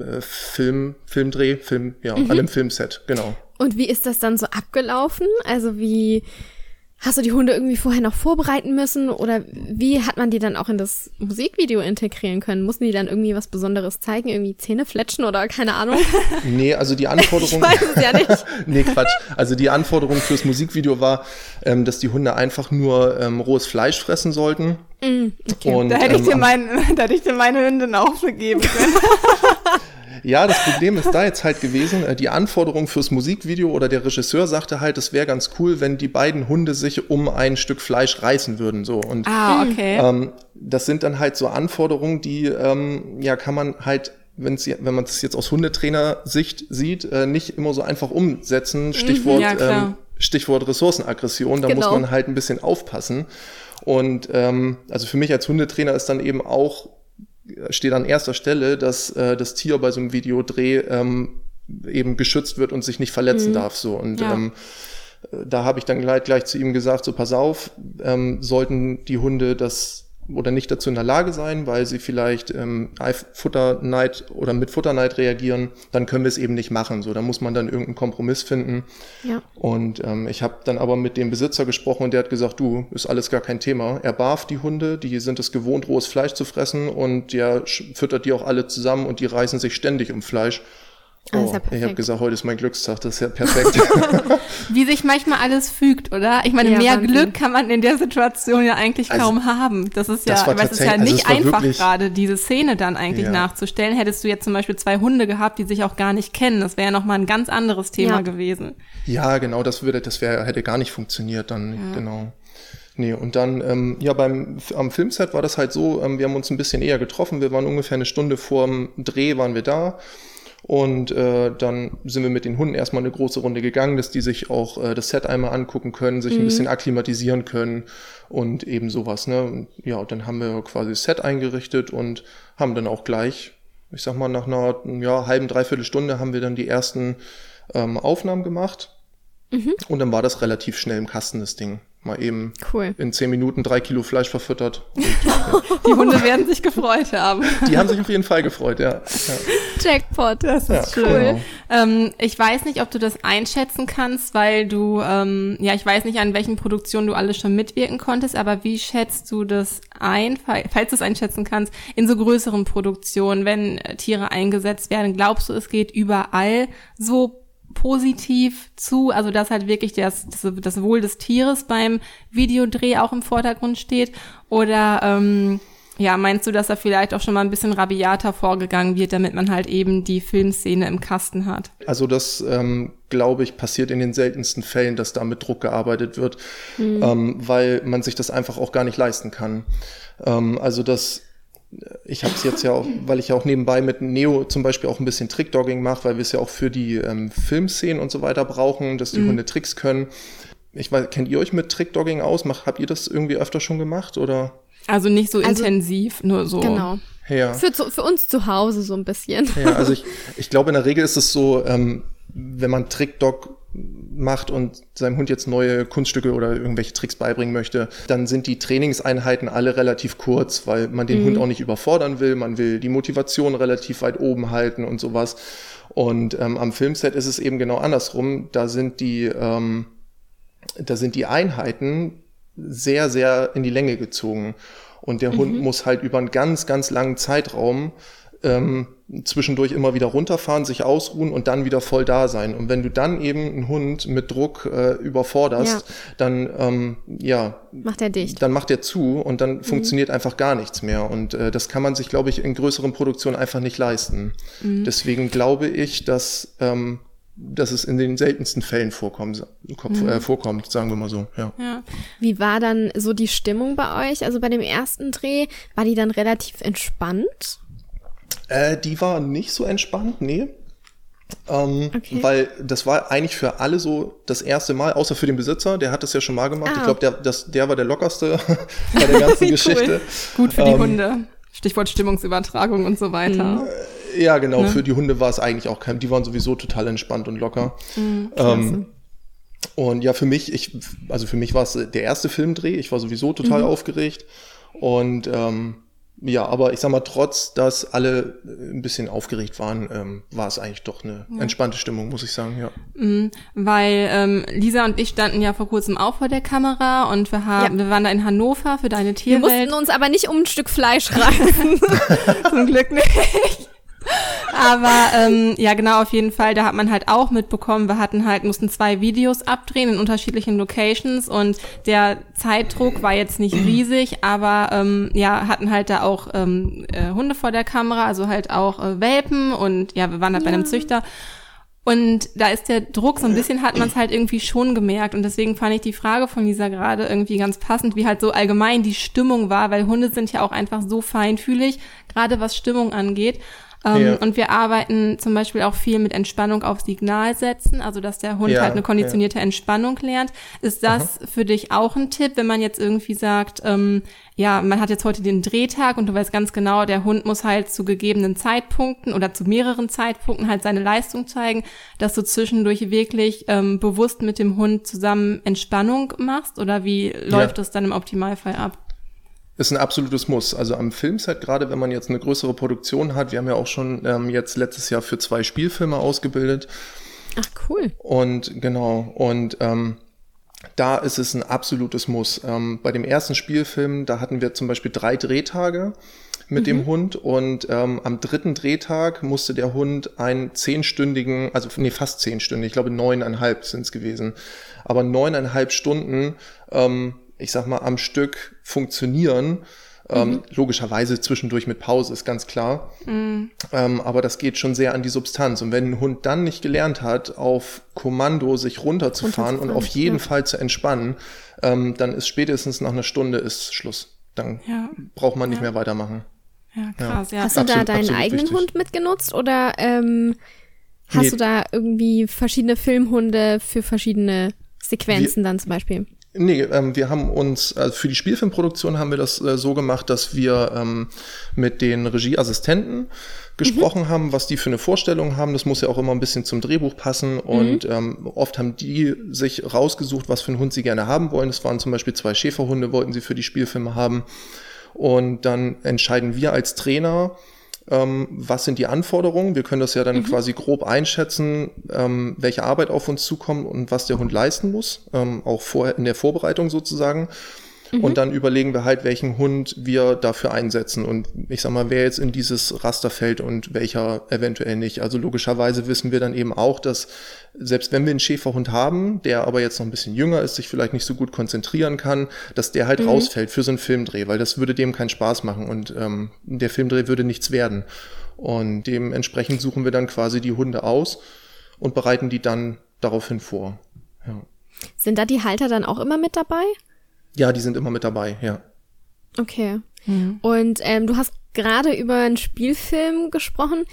äh, Film, Filmdreh, Film, ja, an einem Filmset, genau. Und wie ist das dann so abgelaufen? Also wie hast du die Hunde irgendwie vorher noch vorbereiten müssen oder wie hat man die dann auch in das Musikvideo integrieren können? Mussten die dann irgendwie was Besonderes zeigen, irgendwie Zähne fletschen oder keine Ahnung? Nee, also die Ich Anforderung. weiß es ja nicht. nee, Quatsch. Also die Anforderung fürs Musikvideo war, ähm, dass die Hunde einfach nur ähm, rohes Fleisch fressen sollten. Und, Da hätte ich ähm, dir mein, da hätte ich dir meine Hündin auch vergeben können. Ja, das Problem ist da jetzt halt gewesen, äh, die Anforderung fürs Musikvideo oder der Regisseur sagte halt, es wäre ganz cool, wenn die beiden Hunde sich um ein Stück Fleisch reißen würden. So. Und ah, okay. ähm, das sind dann halt so Anforderungen, die ähm, ja kann man halt, wenn's, wenn man es jetzt aus Hundetrainer-Sicht sieht, äh, nicht immer so einfach umsetzen. Stichwort, ja, ähm, Stichwort Ressourcenaggression, da Genau. muss man halt ein bisschen aufpassen. Und ähm, also für mich als Hundetrainer ist dann eben auch steht an erster Stelle, dass äh, das Tier bei so einem Videodreh ähm, eben geschützt wird und sich nicht verletzen darf. So und Ja. ähm, äh, da habe ich dann gleich, gleich zu ihm gesagt: So pass auf, ähm, sollten die Hunde das oder nicht dazu in der Lage sein, weil sie vielleicht ähm, Futterneid oder mit Futterneid reagieren, dann können wir es eben nicht machen. So, da muss man dann irgendeinen Kompromiss finden. Ja. Und ähm, ich habe dann aber mit dem Besitzer gesprochen und der hat gesagt, du, ist alles gar kein Thema. Er barf die Hunde, die sind es gewohnt, rohes Fleisch zu fressen und der füttert die auch alle zusammen und die reißen sich ständig um Fleisch. Ah, ist Oh, ja ich habe gesagt, heute ist mein Glückstag, das ist ja perfekt. Wie sich manchmal alles fügt, oder? Ich meine, Ja, mehr Wahnsinn. Glück kann man in der Situation ja eigentlich Also, kaum haben. Das ist ja, das war weil es ist ja also nicht es war einfach wirklich- gerade, diese Szene dann eigentlich Ja. nachzustellen. Hättest du jetzt zum Beispiel zwei Hunde gehabt, die sich auch gar nicht kennen, das wäre ja nochmal ein ganz anderes Thema Ja. gewesen. ja, genau, das würde, das wäre, hätte gar nicht funktioniert dann, genau. Nee, und dann, ähm, ja, beim, am Filmset war das halt so, ähm, wir haben uns ein bisschen eher getroffen, wir waren ungefähr eine Stunde vor dem Dreh, waren wir da. Und äh, dann sind wir mit den Hunden erstmal eine große Runde gegangen, dass die sich auch äh, das Set einmal angucken können, sich ein bisschen akklimatisieren können und eben sowas. Ne? Und, ja, und dann haben wir quasi das Set eingerichtet und haben dann auch gleich, ich sag mal, nach einer ja, halben, dreiviertel Stunde haben wir dann die ersten ähm, Aufnahmen gemacht. Und dann war das relativ schnell im Kasten, das Ding. Mal eben Cool. in zehn Minuten drei Kilo Fleisch verfüttert. Und, Die Hunde werden sich gefreut haben. die haben sich auf jeden Fall gefreut, ja. ja. Jackpot. Das Ja, ist schön. genau. Ähm, ich weiß nicht, ob du das einschätzen kannst, weil du, ähm, ja, ich weiß nicht, an welchen Produktionen du alles schon mitwirken konntest, aber wie schätzt du das ein, fa- falls du es einschätzen kannst, in so größeren Produktionen, wenn äh, Tiere eingesetzt werden? Glaubst du, es geht überall so positiv zu, also dass halt wirklich das, das, das Wohl des Tieres beim Videodreh auch im Vordergrund steht? Oder ähm, ja, meinst du, dass da vielleicht auch schon mal ein bisschen rabiater vorgegangen wird, damit man halt eben die Filmszene im Kasten hat? Also das, ähm, glaube ich, passiert in den seltensten Fällen, dass da mit Druck gearbeitet wird, ähm, weil man sich das einfach auch gar nicht leisten kann. Ähm, also das, ich habe es jetzt ja auch, weil ich ja auch nebenbei mit Neo zum Beispiel auch ein bisschen Trickdogging mache, weil wir es ja auch für die ähm, Filmszenen und so weiter brauchen, dass die Hunde Tricks können. Ich weiß, kennt ihr euch mit Trickdogging aus? Mach, habt ihr das irgendwie öfter schon gemacht oder? Also nicht so Also- intensiv, nur so. Genau. Ja. Für, zu, für uns zu Hause so ein bisschen. Ja, also ich, ich glaube, in der Regel ist es so, ähm, wenn man Trickdog macht und seinem Hund jetzt neue Kunststücke oder irgendwelche Tricks beibringen möchte, dann sind die Trainingseinheiten alle relativ kurz, weil man den Hund auch nicht überfordern will. Man will die Motivation relativ weit oben halten und sowas. Und ähm, am Filmset ist es eben genau andersrum. Da sind die, ähm, da sind die Einheiten sehr, sehr in die Länge gezogen. Und der Hund muss halt über einen ganz, ganz langen Zeitraum ähm, zwischendurch immer wieder runterfahren, sich ausruhen und dann wieder voll da sein. Und wenn du dann eben einen Hund mit Druck äh, überforderst, Ja. dann ähm, ja, Macht er dicht. dann macht er zu und dann funktioniert einfach gar nichts mehr. Und äh, das kann man sich, glaube ich, in größeren Produktionen einfach nicht leisten. Deswegen glaube ich, dass, ähm, dass es in den seltensten Fällen vorkommt, Kopf, äh, vorkommt, sagen wir mal so. Ja. Ja. Wie war dann so die Stimmung bei euch? Also bei dem ersten Dreh, war die dann relativ entspannt? Äh, die war nicht so entspannt, nee. Ähm, Okay. Weil das war eigentlich für alle so das erste Mal, außer für den Besitzer, der hat das ja schon mal gemacht. Ah. Ich glaube, der, das, der war der lockerste bei der ganzen Wie Geschichte. Gut für die Ähm, Hunde. Stichwort Stimmungsübertragung und so weiter. Ja, genau, Ne? für die Hunde war es eigentlich auch kein, die waren sowieso total entspannt und locker. Mhm, ähm, und ja, für mich, ich, also für mich war es der erste Filmdreh, ich war sowieso total Mhm. aufgeregt. Und ähm, ja, aber ich sag mal, trotz dass alle äh, ein bisschen aufgeregt waren, ähm, war es eigentlich doch eine entspannte Stimmung, muss ich sagen, ja. Mhm, Weil ähm, Lisa und ich standen ja vor kurzem auch vor der Kamera und wir haben, Ja. wir waren da in Hannover für deine Wir Tierwelt. mussten uns aber nicht um ein Stück Fleisch reißen. Zum Glück nicht. Aber ähm, ja, genau, auf jeden Fall, da hat man halt auch mitbekommen, wir hatten halt, mussten zwei Videos abdrehen in unterschiedlichen Locations und der Zeitdruck war jetzt nicht riesig, aber ähm, ja, hatten halt da auch ähm, äh, Hunde vor der Kamera, also halt auch äh, Welpen und ja, wir waren halt bei einem Züchter. Und da ist der Druck, so ein bisschen hat man es halt irgendwie schon gemerkt. Und deswegen fand ich die Frage von Lisa gerade irgendwie ganz passend, wie halt so allgemein die Stimmung war, weil Hunde sind ja auch einfach so feinfühlig, gerade was Stimmung angeht. Ähm, Ja. Und wir arbeiten zum Beispiel auch viel mit Entspannung auf Signal setzen, also dass der Hund Ja, halt eine konditionierte Entspannung lernt. Ist das für dich auch ein Tipp, wenn man jetzt irgendwie sagt, ähm, ja, man hat jetzt heute den Drehtag und du weißt ganz genau, der Hund muss halt zu gegebenen Zeitpunkten oder zu mehreren Zeitpunkten halt seine Leistung zeigen, dass du zwischendurch wirklich ähm, bewusst mit dem Hund zusammen Entspannung machst oder wie läuft das dann im Optimalfall ab? Ist ein absolutes Muss. Also am Filmset, gerade wenn man jetzt eine größere Produktion hat, wir haben ja auch schon ähm, jetzt letztes Jahr für zwei Spielfilme ausgebildet. Ach, cool. Und genau, und ähm, da ist es ein absolutes Muss. Ähm, bei dem ersten Spielfilm, da hatten wir zum Beispiel drei Drehtage. mit mhm. dem Hund und ähm, am dritten Drehtag musste der Hund einen zehnstündigen, also nee, fast zehn Stunden, ich glaube neuneinhalb sind es gewesen, aber neuneinhalb Stunden, ähm, ich sag mal, am Stück funktionieren. Ähm, mhm. logischerweise zwischendurch mit Pause, ist ganz klar. Mhm. Ähm, aber das geht schon sehr an die Substanz. Und wenn ein Hund dann nicht gelernt hat, auf Kommando sich runterzufahren, runterzufahren und auf jeden ja. Fall zu entspannen, ähm, dann ist spätestens nach einer Stunde ist Schluss dann ja. braucht man nicht ja. mehr weitermachen. Ja, krass, ja. Hast du absolut, da deinen eigenen wichtig. Hund mitgenutzt oder ähm, hast nee. du da irgendwie verschiedene Filmhunde für verschiedene Sequenzen wir, dann zum Beispiel? Nee, ähm, wir haben uns, also für die Spielfilmproduktion haben wir das äh, so gemacht, dass wir ähm, mit den Regieassistenten gesprochen mhm. haben, was die für eine Vorstellung haben. Das muss ja auch immer ein bisschen zum Drehbuch passen. Mhm. Und ähm, oft haben die sich rausgesucht, was für einen Hund sie gerne haben wollen. Es waren zum Beispiel zwei Schäferhunde, wollten sie für die Spielfilme haben. Und dann entscheiden wir als Trainer, ähm, was sind die Anforderungen. Wir können das ja dann mhm. quasi grob einschätzen, ähm, welche Arbeit auf uns zukommt und was der Hund leisten muss, ähm, auch vor, in der Vorbereitung sozusagen. Mhm. Und dann überlegen wir halt, welchen Hund wir dafür einsetzen. Und ich sag mal, wer jetzt in dieses Raster fällt und welcher eventuell nicht. Also logischerweise wissen wir dann eben auch, dass selbst wenn wir einen Schäferhund haben, der aber jetzt noch ein bisschen jünger ist, sich vielleicht nicht so gut konzentrieren kann, dass der halt mhm. rausfällt für so einen Filmdreh, weil das würde dem keinen Spaß machen und ähm, der Filmdreh würde nichts werden. Und dementsprechend suchen wir dann quasi die Hunde aus und bereiten die dann daraufhin vor. Ja. Sind da die Halter dann auch immer mit dabei? Ja, die sind immer mit dabei, ja. Okay. Mhm. Und ähm, du hast gerade über einen Spielfilm gesprochen.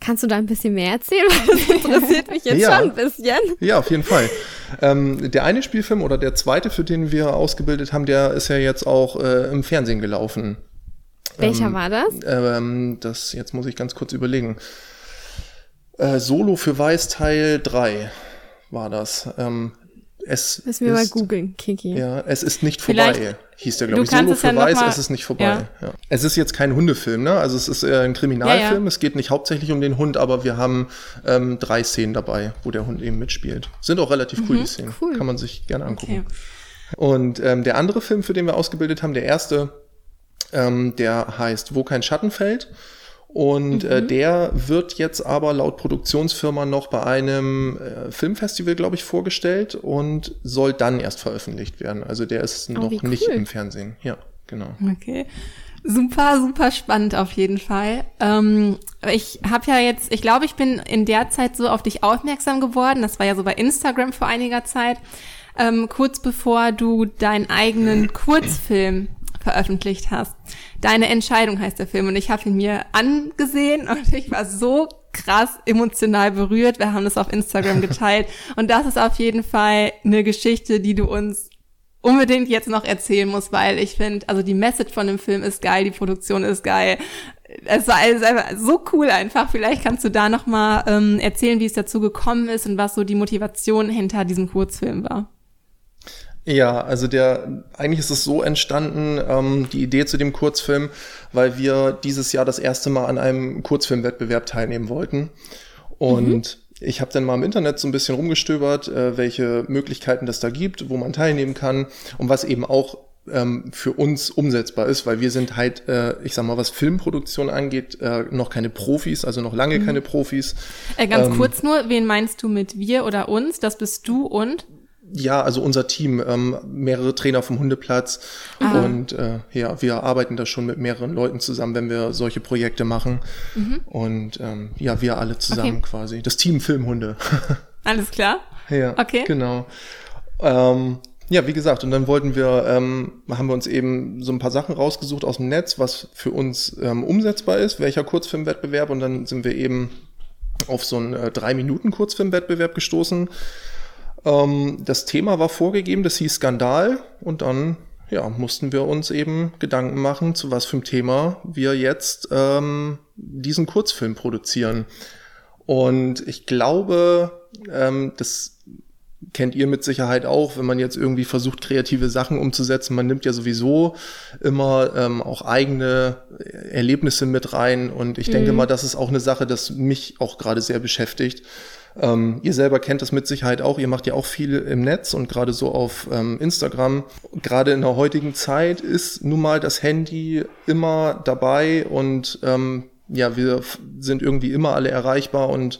Kannst du da ein bisschen mehr erzählen? Weil das interessiert mich jetzt ja. schon ein bisschen. Ja, auf jeden Fall. Ähm, der eine Spielfilm oder der zweite, für den wir ausgebildet haben, der ist ja jetzt auch äh, im Fernsehen gelaufen. Welcher ähm, war das? Ähm, das, jetzt muss ich ganz kurz überlegen. Äh, Solo für Weiß Teil 3 war das. Ähm, es Müssen wir ist, mal googeln, Kiki. Ja, es ist nicht vorbei, Vielleicht, hieß der, glaube ich. Solo für ja Weiß, es ist nicht vorbei. Ja. ja. Es ist jetzt kein Hundefilm, ne? Also es ist äh, ein Kriminalfilm. Es geht nicht hauptsächlich um den Hund, aber wir haben ähm, drei Szenen dabei, wo der Hund eben mitspielt. Sind auch relativ mhm, cool, die Szenen. Cool. Kann man sich gerne angucken. Okay. Und ähm, der andere Film, für den wir ausgebildet haben, der erste, ähm, der heißt Wo kein Schatten fällt. Und äh, mhm. äh, der wird jetzt aber laut Produktionsfirma noch bei einem äh, Filmfestival, glaube ich, vorgestellt und soll dann erst veröffentlicht werden. Also der ist oh, noch cool. nicht im Fernsehen. Ja, genau. Okay. Super, super spannend auf jeden Fall. Ähm, ich habe ja jetzt, ich glaube, ich bin in der Zeit so auf dich aufmerksam geworden. Das war ja so bei Instagram vor einiger Zeit. Ähm, kurz bevor du deinen eigenen Kurzfilm veröffentlicht hast. Deine Entscheidung heißt der Film und ich habe ihn mir angesehen und ich war so krass emotional berührt. Wir haben das auf Instagram geteilt und das ist auf jeden Fall eine Geschichte, die du uns unbedingt jetzt noch erzählen musst, weil ich finde, also die Message von dem Film ist geil, die Produktion ist geil. Es war alles einfach so cool einfach. Vielleicht kannst du da noch mal ähm, erzählen, wie es dazu gekommen ist und was so die Motivation hinter diesem Kurzfilm war. Ja, also der eigentlich ist es so entstanden, ähm, die Idee zu dem Kurzfilm, weil wir dieses Jahr das erste Mal an einem Kurzfilmwettbewerb teilnehmen wollten. Und mhm. ich habe dann mal im Internet so ein bisschen rumgestöbert, äh, welche Möglichkeiten das da gibt, wo man teilnehmen kann und was eben auch ähm, für uns umsetzbar ist, weil wir sind halt, äh, ich sag mal, was Filmproduktion angeht, äh, noch keine Profis, also noch lange mhm. keine Profis. Äh, ganz ähm, kurz nur, wen meinst du mit wir oder uns? Das bist du und? Ja, also unser Team, ähm, mehrere Trainer vom Hundeplatz Aha. und äh, ja, wir arbeiten da schon mit mehreren Leuten zusammen, wenn wir solche Projekte machen. Mhm. Und ähm, ja, wir alle zusammen okay. quasi. Das Team Filmhunde. Alles klar? ja, okay. Genau. Ähm, ja, wie gesagt, und dann wollten wir, ähm, haben wir uns eben so ein paar Sachen rausgesucht aus dem Netz, was für uns ähm, umsetzbar ist, welcher Kurzfilmwettbewerb, und dann sind wir eben auf so einen äh, drei Minuten Kurzfilmwettbewerb gestoßen ähm, das Thema war vorgegeben, das hieß Skandal und dann ja, mussten wir uns eben Gedanken machen, zu was für einem Thema wir jetzt ähm, diesen Kurzfilm produzieren. Und ich glaube, ähm, das kennt ihr mit Sicherheit auch, wenn man jetzt irgendwie versucht, kreative Sachen umzusetzen. Man nimmt ja sowieso immer ähm, auch eigene Erlebnisse mit rein. Und ich mhm. denke mal, das ist auch eine Sache, das mich auch gerade sehr beschäftigt Ähm, ihr selber kennt das mit Sicherheit auch. Ihr macht ja auch viel im Netz und gerade so auf ähm, Instagram. Gerade in der heutigen Zeit ist nun mal das Handy immer dabei und ähm, ja, wir sind irgendwie immer alle erreichbar und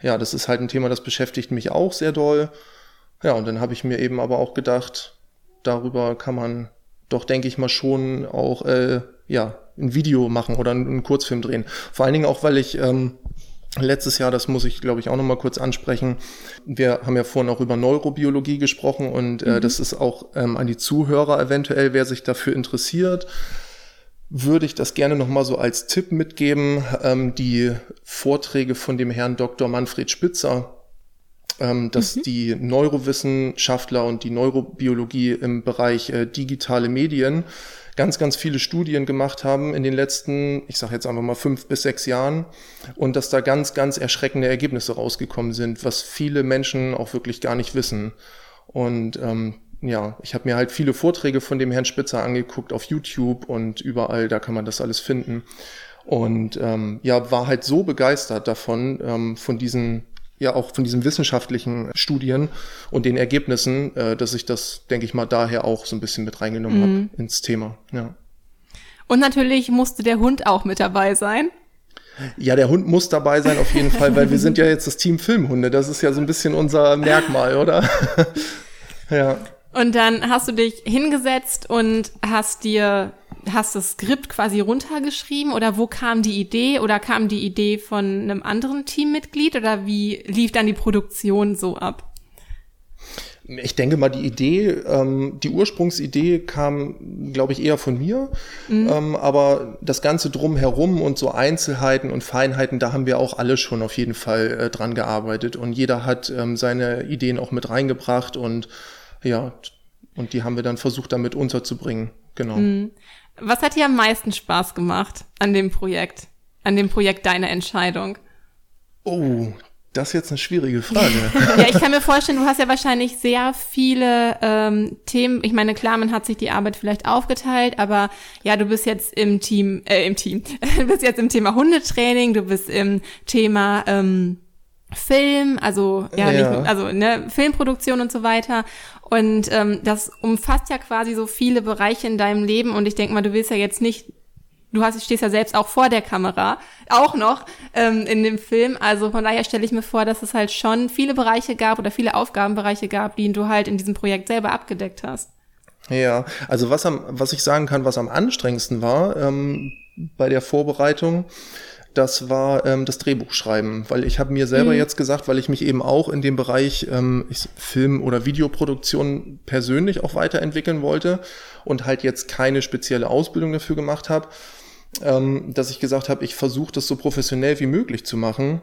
ja, das ist halt ein Thema, das beschäftigt mich auch sehr doll. Ja, und dann habe ich mir eben aber auch gedacht, darüber kann man doch, denke ich mal, schon auch äh, ja, ein Video machen oder einen Kurzfilm drehen. Vor allen Dingen auch, weil ich ähm, letztes Jahr, das muss ich, glaube ich, auch nochmal kurz ansprechen, wir haben ja vorhin auch über Neurobiologie gesprochen und äh, mhm. das ist auch ähm, an die Zuhörer eventuell, wer sich dafür interessiert würde ich das gerne nochmal so als Tipp mitgeben. Ähm, die Vorträge von dem Herrn Dr. Manfred Spitzer, ähm, dass mhm. die Neurowissenschaftler und die Neurobiologie im Bereich äh, digitale Medien ganz, ganz viele Studien gemacht haben in den letzten, ich sage jetzt einfach mal fünf bis sechs Jahren und dass da ganz, ganz erschreckende Ergebnisse rausgekommen sind, was viele Menschen auch wirklich gar nicht wissen. Und ähm, ja, ich habe mir halt viele Vorträge von dem Herrn Spitzer angeguckt auf YouTube und überall, da kann man das alles finden. Und ähm, ja, war halt so begeistert davon, ähm, von diesen, ja auch von diesen wissenschaftlichen Studien und den Ergebnissen, äh, dass ich das, denke ich mal, daher auch so ein bisschen mit reingenommen mhm. habe ins Thema. Ja. Und natürlich musste der Hund auch mit dabei sein. Ja, der Hund muss dabei sein auf jeden Fall, weil wir sind ja jetzt das Team Filmhunde. Das ist ja so ein bisschen unser Merkmal, oder? ja. Und dann hast du dich hingesetzt und hast dir, hast das Skript quasi runtergeschrieben oder wo kam die Idee oder kam die Idee von einem anderen Teammitglied oder wie lief dann die Produktion so ab? Ich denke mal, die Idee, ähm, die Ursprungsidee kam, glaube ich, eher von mir. Mhm. Ähm, aber das Ganze drumherum und so Einzelheiten und Feinheiten, da haben wir auch alle schon auf jeden Fall äh, dran gearbeitet. Und jeder hat ähm, seine Ideen auch mit reingebracht und ja, und die haben wir dann versucht, damit unterzubringen. Genau. Mhm. Was hat dir am meisten Spaß gemacht an dem Projekt? An dem Projekt Deine Entscheidung? Oh, das ist jetzt eine schwierige Frage. ja, ich kann mir vorstellen, du hast ja wahrscheinlich sehr viele ähm, Themen. Ich meine, klar, man hat sich die Arbeit vielleicht aufgeteilt, aber ja, du bist jetzt im Team, äh, im Team. du bist jetzt im Thema Hundetraining, du bist im Thema ähm, Film, also ja, ja. Nicht, also ne, Filmproduktion und so weiter. Und ähm, das umfasst ja quasi so viele Bereiche in deinem Leben. Und ich denke mal, du willst ja jetzt nicht, du hast, stehst ja selbst auch vor der Kamera, auch noch ähm, in dem Film. Also von daher stelle ich mir vor, dass es halt schon viele Bereiche gab oder viele Aufgabenbereiche gab, die du halt in diesem Projekt selber abgedeckt hast. Ja, also was am, was ich sagen kann, was am anstrengendsten war ähm, bei der Vorbereitung, das war ähm, das Drehbuchschreiben, weil ich habe mir selber mhm. jetzt gesagt, weil ich mich eben auch in dem Bereich ähm, ich, Film- oder Videoproduktion persönlich auch weiterentwickeln wollte und halt jetzt keine spezielle Ausbildung dafür gemacht habe, ähm, dass ich gesagt habe, ich versuche das so professionell wie möglich zu machen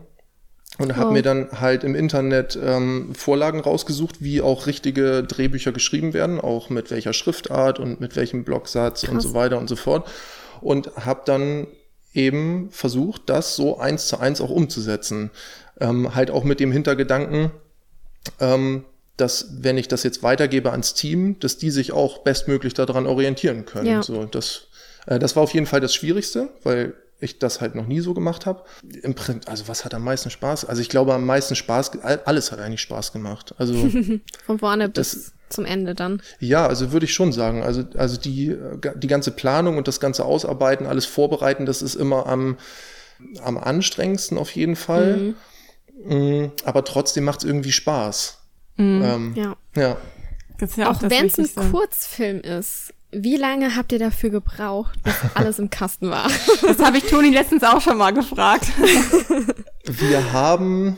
und oh. habe mir dann halt im Internet ähm, Vorlagen rausgesucht, wie auch richtige Drehbücher geschrieben werden, auch mit welcher Schriftart und mit welchem Blocksatz Krass. und so weiter und so fort. Und habe dann eben versucht, das so eins zu eins auch umzusetzen. Ähm, halt auch mit dem Hintergedanken, ähm, dass wenn ich das jetzt weitergebe ans Team, dass die sich auch bestmöglich daran orientieren können. Ja. So, das, äh, das war auf jeden Fall das Schwierigste, weil ich das halt noch nie so gemacht habe. Im Print, also was hat am meisten Spaß? Also ich glaube am meisten Spaß, alles hat eigentlich Spaß gemacht. Also von vorne bis zum Ende dann. Ja, also würde ich schon sagen. Also, also die, die ganze Planung und das ganze Ausarbeiten, alles vorbereiten, das ist immer am, am anstrengendsten auf jeden Fall. Mhm. Mm, aber trotzdem macht es irgendwie Spaß. Mhm. Ähm, ja. ja. ja auch, auch wenn es ein Kurzfilm ist. Wie lange habt ihr dafür gebraucht, bis alles im Kasten war? Das habe ich Toni letztens auch schon mal gefragt. Wir haben,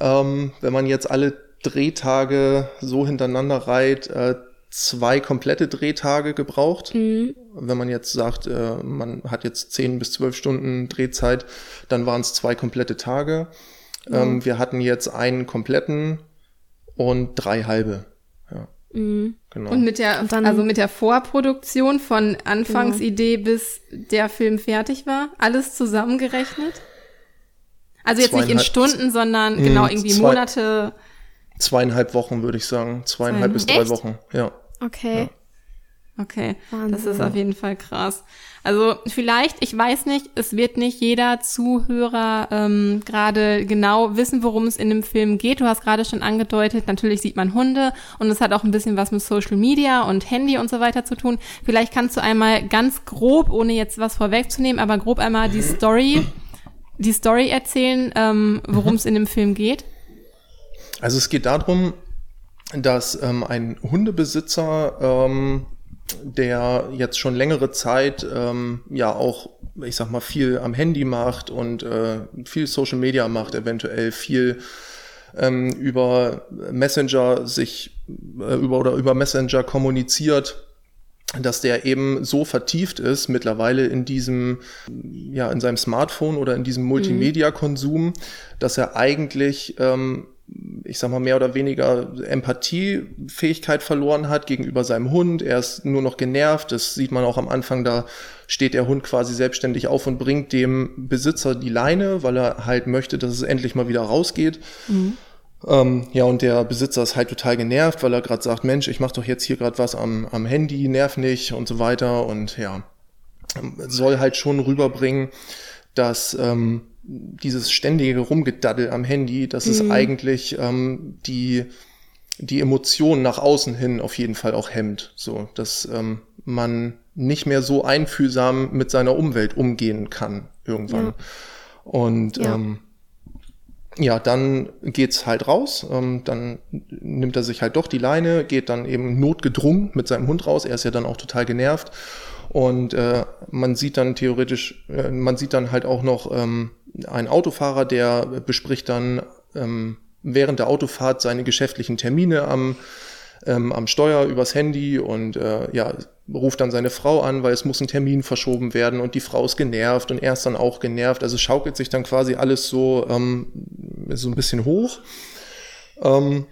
ähm, wenn man jetzt alle Drehtage so hintereinander reiht, äh, zwei komplette Drehtage gebraucht. Mhm. Wenn man jetzt sagt, äh, man hat jetzt zehn bis zwölf Stunden Drehzeit, dann waren es zwei komplette Tage. Mhm. Ähm, wir hatten jetzt einen kompletten und drei halbe. Ja. Mhm. Genau. Und mit der, dann, also mit der Vorproduktion von Anfangsidee ja. bis der Film fertig war, alles zusammengerechnet? Also jetzt nicht in Stunden, sondern genau irgendwie zwei, Monate zweieinhalb Wochen, würde ich sagen. Zweieinhalb bis drei Echt? Wochen, ja. Okay. Ja. Okay, Wahnsinn. das ist auf jeden Fall krass. Also vielleicht, ich weiß nicht, es wird nicht jeder Zuhörer ähm, gerade genau wissen, worum es in dem Film geht. Du hast gerade schon angedeutet, natürlich sieht man Hunde und es hat auch ein bisschen was mit Social Media und Handy und so weiter zu tun. Vielleicht kannst du einmal ganz grob, ohne jetzt was vorwegzunehmen, aber grob einmal die Story, die Story erzählen, ähm, worum es in dem Film geht. Also es geht darum, dass ähm, ein Hundebesitzer, ähm, der jetzt schon längere Zeit ähm, ja auch, ich sag mal, viel am Handy macht und äh, viel Social Media macht, eventuell viel ähm, über Messenger sich äh, über oder über Messenger kommuniziert, dass der eben so vertieft ist mittlerweile in diesem, ja, in seinem Smartphone oder in diesem Multimedia-Konsum, dass er eigentlich ähm, ich sag mal, mehr oder weniger Empathiefähigkeit verloren hat gegenüber seinem Hund. Er ist nur noch genervt. Das sieht man auch am Anfang, da steht der Hund quasi selbstständig auf und bringt dem Besitzer die Leine, weil er halt möchte, dass es endlich mal wieder rausgeht. Mhm. Ähm, ja, und der Besitzer ist halt total genervt, weil er gerade sagt, Mensch, ich mache doch jetzt hier gerade was am, am Handy, nerv nicht und so weiter. Und ja, soll halt schon rüberbringen, dass ähm, dieses ständige Rumgedaddel am Handy, das mhm. ist eigentlich ähm, die, die Emotionen nach außen hin auf jeden Fall auch hemmt. So, dass ähm, man nicht mehr so einfühlsam mit seiner Umwelt umgehen kann irgendwann. Ja. Und ja. Ähm, ja, dann geht's halt raus. Ähm, dann nimmt er sich halt doch die Leine, geht dann eben notgedrungen mit seinem Hund raus. Er ist ja dann auch total genervt. Und äh, man sieht dann theoretisch, äh, man sieht dann halt auch noch ähm, einen Autofahrer, der bespricht dann ähm, während der Autofahrt seine geschäftlichen Termine am, ähm, am Steuer übers Handy und äh, ja, ruft dann seine Frau an, weil es muss ein Termin verschoben werden und die Frau ist genervt und er ist dann auch genervt. Also schaukelt sich dann quasi alles so, ähm, so ein bisschen hoch. Ähm,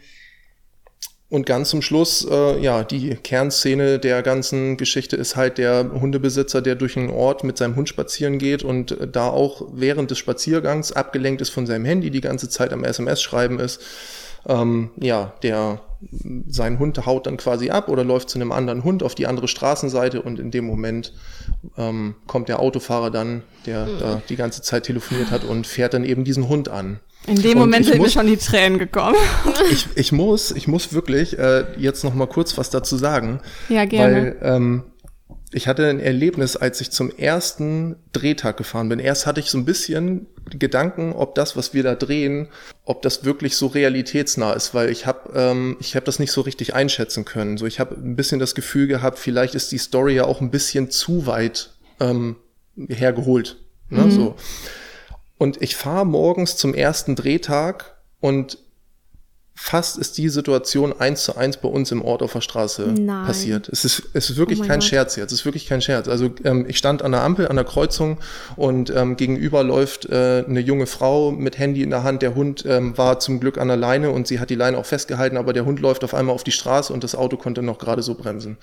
und ganz zum Schluss, äh, ja, die Kernszene der ganzen Geschichte ist halt der Hundebesitzer, der durch einen Ort mit seinem Hund spazieren geht und äh, da auch während des Spaziergangs abgelenkt ist von seinem Handy, die ganze Zeit am SMS-Schreiben ist. Ähm, ja, der sein Hund haut dann quasi ab oder läuft zu einem anderen Hund auf die andere Straßenseite und in dem Moment ähm, kommt der Autofahrer dann, der mhm. da die ganze Zeit telefoniert hat und fährt dann eben diesen Hund an. In dem Moment sind mir schon die Tränen gekommen. Ich, ich muss, ich muss wirklich äh, jetzt noch mal kurz was dazu sagen. Ja, gerne. Weil ähm, ich hatte ein Erlebnis, als ich zum ersten Drehtag gefahren bin. Erst hatte ich so ein bisschen Gedanken, ob das, was wir da drehen, ob das wirklich so realitätsnah ist, weil ich habe ähm, ich habe das nicht so richtig einschätzen können. So, ich habe ein bisschen das Gefühl gehabt, vielleicht ist die Story ja auch ein bisschen zu weit ähm, hergeholt. Ne, mhm. so. Und ich fahre morgens zum ersten Drehtag und fast ist die Situation eins zu eins bei uns im Ort auf der Straße Nein. passiert. Es ist, es ist wirklich oh kein Gott. Scherz jetzt. Es ist wirklich kein Scherz. Also ähm, ich stand an der Ampel, an der Kreuzung und ähm, gegenüber läuft äh, eine junge Frau mit Handy in der Hand. Der Hund ähm, war zum Glück an der Leine und sie hat die Leine auch festgehalten, aber der Hund läuft auf einmal auf die Straße und das Auto konnte noch gerade so bremsen.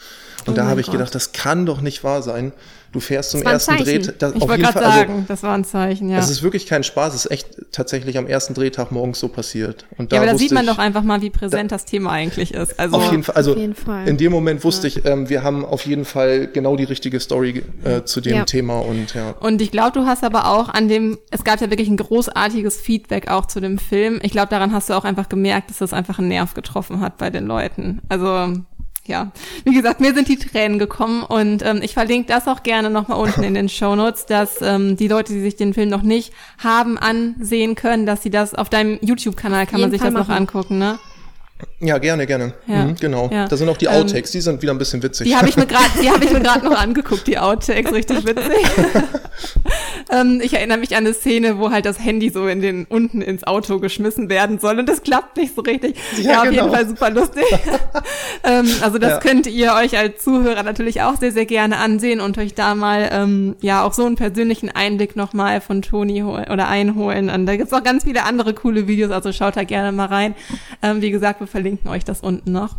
Und oh da habe ich gedacht, das kann doch nicht wahr sein. Du fährst zum ersten Dreh. Das, ich wollte gerade also sagen, also, das war ein Zeichen, ja. Es ist wirklich kein Spaß, es ist echt tatsächlich am ersten Drehtag morgens so passiert. Und da ja, aber da sieht man ich, doch einfach mal, wie präsent da, das Thema eigentlich ist. Also, auf jeden Fall, also jeden Fall. in dem Moment wusste ja. ich, ähm, wir haben auf jeden Fall genau die richtige Story äh, zu dem ja. Thema und ja. Und ich glaube, du hast aber auch an dem, es gab ja wirklich ein großartiges Feedback auch zu dem Film. Ich glaube, daran hast du auch einfach gemerkt, dass das einfach einen Nerv getroffen hat bei den Leuten. Also ja, wie gesagt, mir sind die Tränen gekommen und ähm, ich verlinke das auch gerne nochmal unten in den Show Notes, dass ähm, die Leute, die sich den Film noch nicht haben ansehen können, dass sie das auf deinem YouTube-Kanal kann man sich Fall das machen. noch angucken, ne? Ja, gerne, gerne. Ja, mhm, genau. Ja. Da sind auch die ähm, Outtakes, ähm, die sind wieder ein bisschen witzig. Die habe ich mir gerade, die habe ich mir gerade noch angeguckt, die Outtakes, richtig witzig. ähm, ich erinnere mich an eine Szene, wo halt das Handy so in den unten ins Auto geschmissen werden soll und das klappt nicht so richtig. Ja, ja auf genau. jeden Fall super lustig. ähm, also das könnt ihr euch als Zuhörer natürlich auch sehr, sehr gerne ansehen und euch da mal ähm, ja auch so einen persönlichen Einblick nochmal von Toni oder einholen. Und da gibt's auch ganz viele andere coole Videos, also schaut da gerne mal rein. Ähm, wie gesagt, wir verlinken euch das unten noch.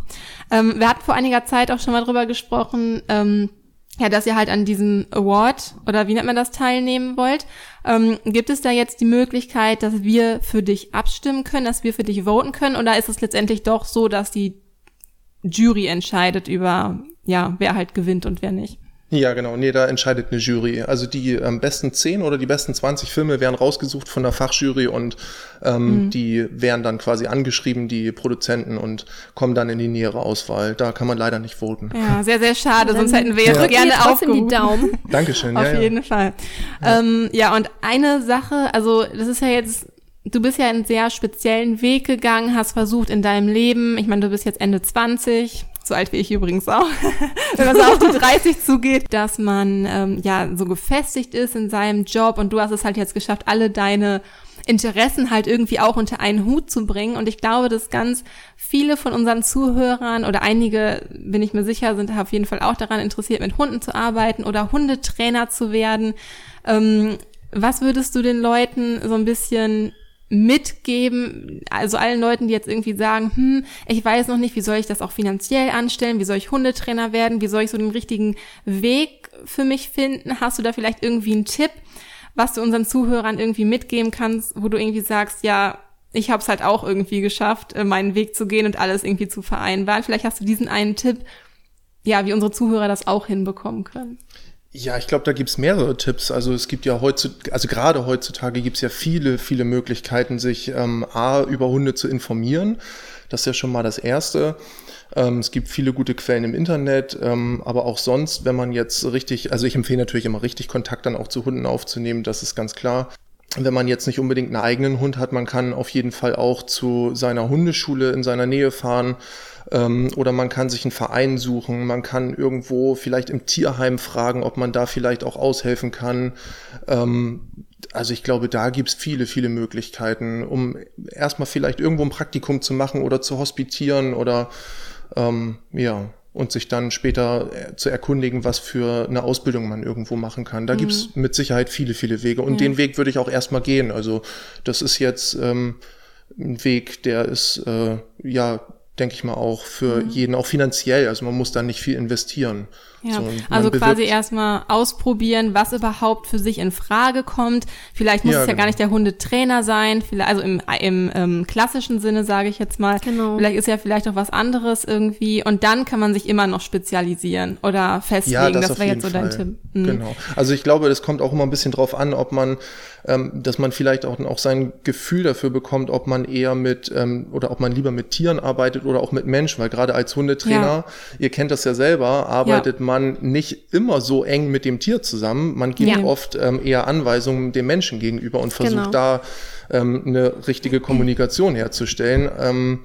Ähm, wir hatten vor einiger Zeit auch schon mal drüber gesprochen, ähm, ja, dass ihr halt an diesem Award oder wie nennt man das teilnehmen wollt. Ähm, gibt es da jetzt die Möglichkeit, dass wir für dich abstimmen können, dass wir für dich voten können? Oder ist es letztendlich doch so, dass die Jury entscheidet über ja, wer halt gewinnt und wer nicht. Ja, genau. Nee, da entscheidet eine Jury. Also die ähm, besten 10 oder die besten 20 Filme werden rausgesucht von der Fachjury und ähm, mhm. die werden dann quasi angeschrieben, die Produzenten, und kommen dann in die nähere Auswahl. Da kann man leider nicht voten. Ja, sehr, sehr schade. Sonst hätten wir jetzt ja. gerne aufgerufen. die Daumen. Dankeschön. Auf ja, jeden Fall. Ja. Ähm, ja, und eine Sache, also das ist ja jetzt du bist ja einen sehr speziellen Weg gegangen, hast versucht in deinem Leben, ich meine, du bist jetzt Ende 20, so alt wie ich übrigens auch, wenn man so auf die 30 zugeht, dass man ähm, ja so gefestigt ist in seinem Job und du hast es halt jetzt geschafft, alle deine Interessen halt irgendwie auch unter einen Hut zu bringen. Und ich glaube, dass ganz viele von unseren Zuhörern oder einige, bin ich mir sicher, sind auf jeden Fall auch daran interessiert, mit Hunden zu arbeiten oder Hundetrainer zu werden. Ähm, was würdest du den Leuten so ein bisschen mitgeben, also allen Leuten, die jetzt irgendwie sagen, hm, ich weiß noch nicht, wie soll ich das auch finanziell anstellen, wie soll ich Hundetrainer werden, wie soll ich so den richtigen Weg für mich finden? Hast du da vielleicht irgendwie einen Tipp, was du unseren Zuhörern irgendwie mitgeben kannst, wo du irgendwie sagst, ja, ich habe es halt auch irgendwie geschafft, äh, meinen Weg zu gehen und alles irgendwie zu vereinbaren. Vielleicht hast du diesen einen Tipp, ja, wie unsere Zuhörer das auch hinbekommen können. Ja, ich glaube, da gibt's mehrere Tipps. Also es gibt ja heutzutage, also gerade heutzutage gibt's ja viele, viele Möglichkeiten, sich ähm, A, über Hunde zu informieren. Das ist ja schon mal das Erste. Ähm, es gibt viele gute Quellen im Internet, ähm, aber auch sonst, wenn man jetzt richtig, also ich empfehle natürlich immer richtig Kontakt dann auch zu Hunden aufzunehmen, das ist ganz klar wenn man jetzt nicht unbedingt einen eigenen Hund hat, man kann auf jeden Fall auch zu seiner Hundeschule in seiner Nähe fahren ähm, oder man kann sich einen Verein suchen, man kann irgendwo vielleicht im Tierheim fragen, ob man da vielleicht auch aushelfen kann. Ähm, also ich glaube, da gibt's viele, viele Möglichkeiten, um erstmal vielleicht irgendwo ein Praktikum zu machen oder zu hospitieren oder ähm, ja und sich dann später äh, zu erkundigen, was für eine Ausbildung man irgendwo machen kann. Da mhm. gibt's mit Sicherheit viele, viele Wege. Und ja. den Weg würde ich auch erstmal gehen. Also das ist jetzt ähm, ein Weg, der ist äh, ja denke ich mal, auch für mhm. jeden, auch finanziell. Also man muss da nicht viel investieren. Ja, so, also quasi erstmal ausprobieren, was überhaupt für sich in Frage kommt. Vielleicht muss ja, es ja genau. gar nicht der Hundetrainer sein, vielleicht, also im, im, im klassischen Sinne sage ich jetzt mal. Genau. Vielleicht ist ja vielleicht auch was anderes irgendwie und dann kann man sich immer noch spezialisieren oder festlegen. Ja, das, das wäre jetzt so dein Tipp. Mhm. Genau. Also ich glaube, das kommt auch immer ein bisschen drauf an, ob man, ähm, dass man vielleicht auch, auch sein Gefühl dafür bekommt, ob man eher mit ähm, oder ob man lieber mit Tieren arbeitet oder auch mit Menschen, weil gerade als Hundetrainer, ja. ihr kennt das ja selber, arbeitet man man nicht immer so eng mit dem Tier zusammen. Man gibt ja. oft ähm, eher Anweisungen dem Menschen gegenüber und versucht genau. da ähm, eine richtige Kommunikation herzustellen. Ähm,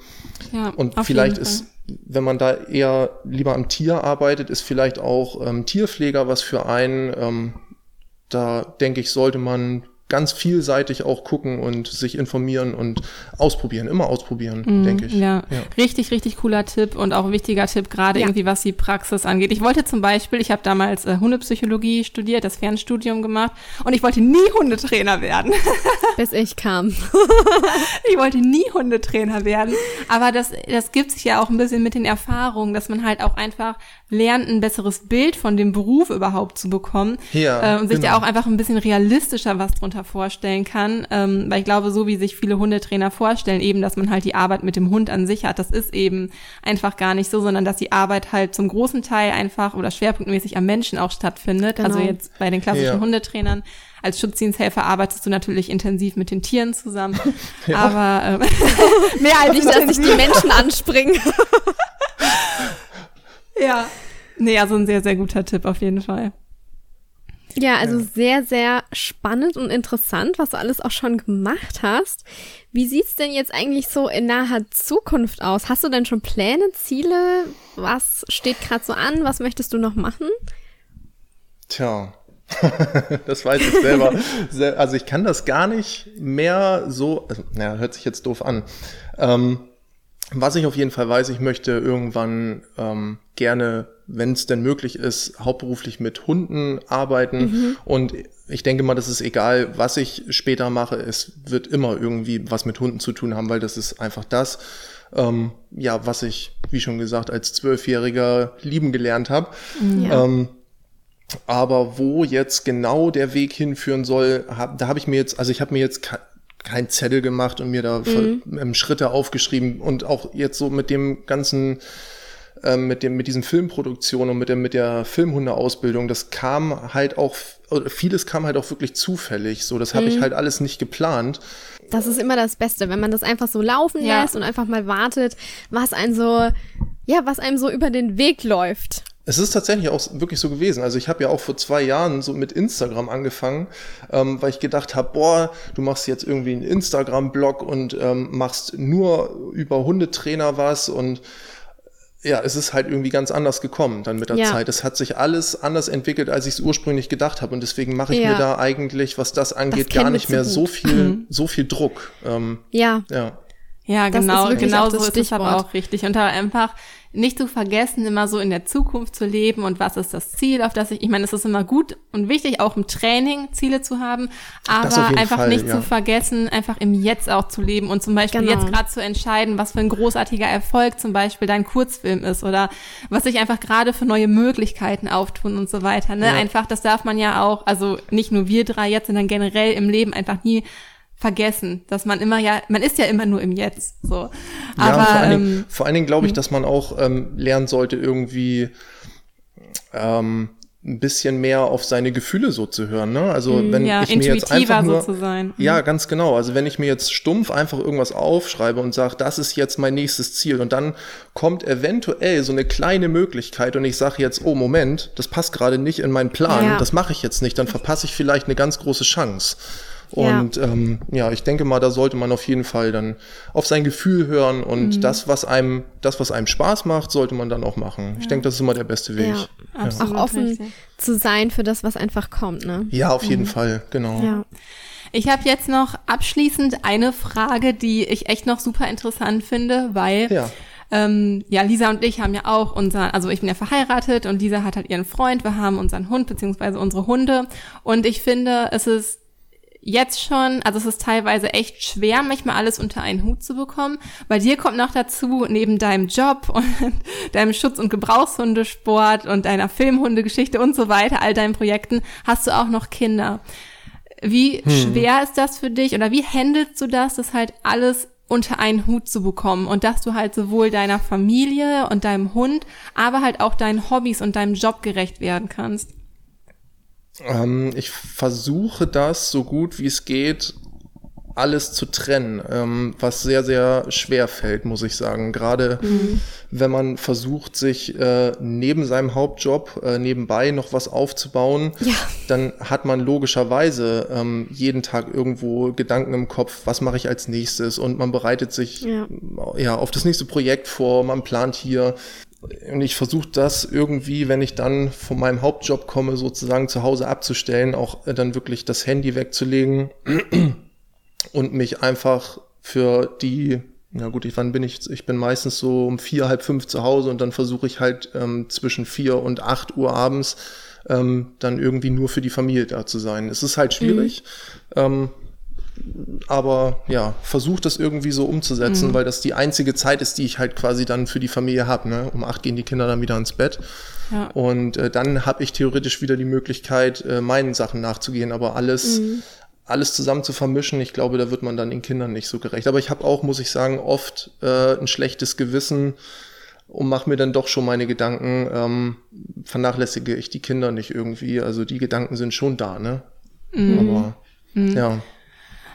ja, und vielleicht ist, wenn man da eher lieber am Tier arbeitet, ist vielleicht auch ähm, Tierpfleger was für einen. Ähm, da denke ich, sollte man ganz vielseitig auch gucken und sich informieren und ausprobieren, immer ausprobieren, mm, denke ich. Ja. ja. richtig, richtig cooler Tipp und auch ein wichtiger Tipp, gerade ja. irgendwie was die Praxis angeht. Ich wollte zum Beispiel, ich habe damals äh, Hundepsychologie studiert, das Fernstudium gemacht und ich wollte nie Hundetrainer werden. Bis ich kam. ich wollte nie Hundetrainer werden, aber das, das gibt sich ja auch ein bisschen mit den Erfahrungen, dass man halt auch einfach lernt, ein besseres Bild von dem Beruf überhaupt zu bekommen ja, äh, und sich genau. da auch einfach ein bisschen realistischer was drunter vorstellen kann, ähm, weil ich glaube, so wie sich viele Hundetrainer vorstellen, eben, dass man halt die Arbeit mit dem Hund an sich hat, das ist eben einfach gar nicht so, sondern dass die Arbeit halt zum großen Teil einfach oder schwerpunktmäßig am Menschen auch stattfindet. Also genau. Also jetzt bei den klassischen ja. Hundetrainern als Schutzdiensthelfer arbeitest du natürlich intensiv mit den Tieren zusammen. Ja. Aber ähm, mehr als nicht, dass sich die Menschen anspringen. Ja. Nee, also ein sehr, sehr guter Tipp auf jeden Fall. Ja, also ja. sehr, sehr spannend und interessant, was du alles auch schon gemacht hast. Wie sieht's denn jetzt eigentlich so in naher Zukunft aus? Hast du denn schon Pläne, Ziele? Was steht gerade so an? Was möchtest du noch machen? Tja, das weiß ich selber. also ich kann das gar nicht mehr so, also, naja, hört sich jetzt doof an. Ähm, was ich auf jeden Fall weiß, ich möchte irgendwann ähm, gerne, wenn es denn möglich ist, hauptberuflich mit Hunden arbeiten. Mhm. Und ich denke mal, das ist egal, was ich später mache. Es wird immer irgendwie was mit Hunden zu tun haben, weil das ist einfach das, ähm, ja, was ich, wie schon gesagt, als Zwölfjähriger lieben gelernt habe. Ja. Ähm, aber wo jetzt genau der Weg hinführen soll, hab, da habe ich mir jetzt, also ich habe mir jetzt kein Zettel gemacht und mir da mhm. Schritte aufgeschrieben und auch jetzt so mit dem ganzen ähm, mit dem, mit diesen Filmproduktionen und mit der, mit der Filmhundeausbildung, das kam halt auch, vieles kam halt auch wirklich zufällig. So, das habe Mhm. ich halt alles nicht geplant. Das ist immer das Beste, wenn man das einfach so laufen Ja. lässt und einfach mal wartet, was einem so, ja, was einem so über den Weg läuft. Es ist tatsächlich auch wirklich so gewesen. Also ich habe ja auch vor zwei Jahren so mit Instagram angefangen, ähm, weil ich gedacht habe, boah, du machst jetzt irgendwie einen Instagram-Blog und ähm, machst nur über Hundetrainer was und ja, es ist halt irgendwie ganz anders gekommen dann mit der Ja. Zeit. Es hat sich alles anders entwickelt, als ich es ursprünglich gedacht habe und deswegen mache ich Ja. mir da eigentlich, was das angeht, kennen gar nicht mehr gut. so viel, so viel Druck. Ähm, Ja, ja. Ja, Das genau, genau so ist es aber Stichwort. auch richtig. Und da einfach nicht zu vergessen, immer so in der Zukunft zu leben und was ist das Ziel, auf das ich, ich meine, es ist immer gut und wichtig, auch im Training Ziele zu haben, aber einfach Fall, nicht ja. zu vergessen, einfach im Jetzt auch zu leben und zum Beispiel Genau. jetzt gerade zu entscheiden, was für ein großartiger Erfolg zum Beispiel dein Kurzfilm ist oder was sich einfach gerade für neue Möglichkeiten auftun und so weiter. Ne? Ja. Einfach, das darf man ja auch, also nicht nur wir drei jetzt, sondern generell im Leben einfach nie vergessen, dass man immer ja, man ist ja immer nur im Jetzt, so. Ja, Aber vor allen ähm, Dingen, vor allen Dingen glaube ich, dass man auch ähm, lernen sollte, irgendwie ähm, ein bisschen mehr auf seine Gefühle so zu hören. Ne? Also wenn Mhm. ja, ich mir jetzt intuitiver einfach nur, so zu sein. ja, ganz genau. Also wenn ich mir jetzt stumpf einfach irgendwas aufschreibe und sage, das ist jetzt mein nächstes Ziel und dann kommt eventuell so eine kleine Möglichkeit und ich sage jetzt, oh Moment, das passt gerade nicht in meinen Plan, Ja. das mache ich jetzt nicht, dann verpasse ich vielleicht eine ganz große Chance. Ja. Und ähm, ja, ich denke mal, da sollte man auf jeden Fall dann auf sein Gefühl hören und Mhm. das, was einem, das, was einem Spaß macht, sollte man dann auch machen. Ich denke, das ist immer der beste Weg. ja. Absolut Auch offen richtig. zu sein für das, was einfach kommt, ne? Ja, auf jeden Fall, genau. Ja. Ich habe jetzt noch abschließend eine Frage, die ich echt noch super interessant finde, weil Ja. ähm, ja, Lisa und ich haben ja auch unser, also ich bin ja verheiratet und Lisa hat halt ihren Freund, wir haben unseren Hund beziehungsweise unsere Hunde und ich finde, es ist jetzt schon, also es ist teilweise echt schwer, manchmal alles unter einen Hut zu bekommen. Bei dir kommt noch dazu, neben deinem Job und deinem Schutz- und Gebrauchshundesport und deiner Filmhundegeschichte und so weiter, all deinen Projekten, hast du auch noch Kinder. Wie schwer ist das für dich oder wie handelst du das, das halt alles unter einen Hut zu bekommen und dass du halt sowohl deiner Familie und deinem Hund, aber halt auch deinen Hobbys und deinem Job gerecht werden kannst? Ähm, ich versuche das so gut wie es geht, alles zu trennen, ähm, was sehr, sehr schwer fällt, muss ich sagen. Gerade wenn man versucht, sich äh, neben seinem Hauptjob äh, nebenbei noch was aufzubauen, Ja. dann hat man logischerweise ähm, jeden Tag irgendwo Gedanken im Kopf, was mache ich als nächstes und man bereitet sich Ja. ja, auf das nächste Projekt vor, man plant hier. Und ich versuche das irgendwie, wenn ich dann von meinem Hauptjob komme, sozusagen zu Hause abzustellen, auch äh, dann wirklich das Handy wegzulegen und mich einfach für die, na gut, ich, wann bin ich? Ich bin meistens so um vier, halb fünf zu Hause und dann versuche ich halt ähm, zwischen vier und acht Uhr abends ähm, dann irgendwie nur für die Familie da zu sein. Es ist halt schwierig. Ähm, aber ja, versucht das irgendwie so umzusetzen, weil das die einzige Zeit ist, die ich halt quasi dann für die Familie habe. Ne? Um acht gehen die Kinder dann wieder ins Bett. Ja. Und äh, dann habe ich theoretisch wieder die Möglichkeit, äh, meinen Sachen nachzugehen. Aber alles, alles zusammen zu vermischen, ich glaube, da wird man dann den Kindern nicht so gerecht. Aber ich habe auch, muss ich sagen, oft äh, ein schlechtes Gewissen und mache mir dann doch schon meine Gedanken, ähm, vernachlässige ich die Kinder nicht irgendwie. Also die Gedanken sind schon da, ne? Aber ja.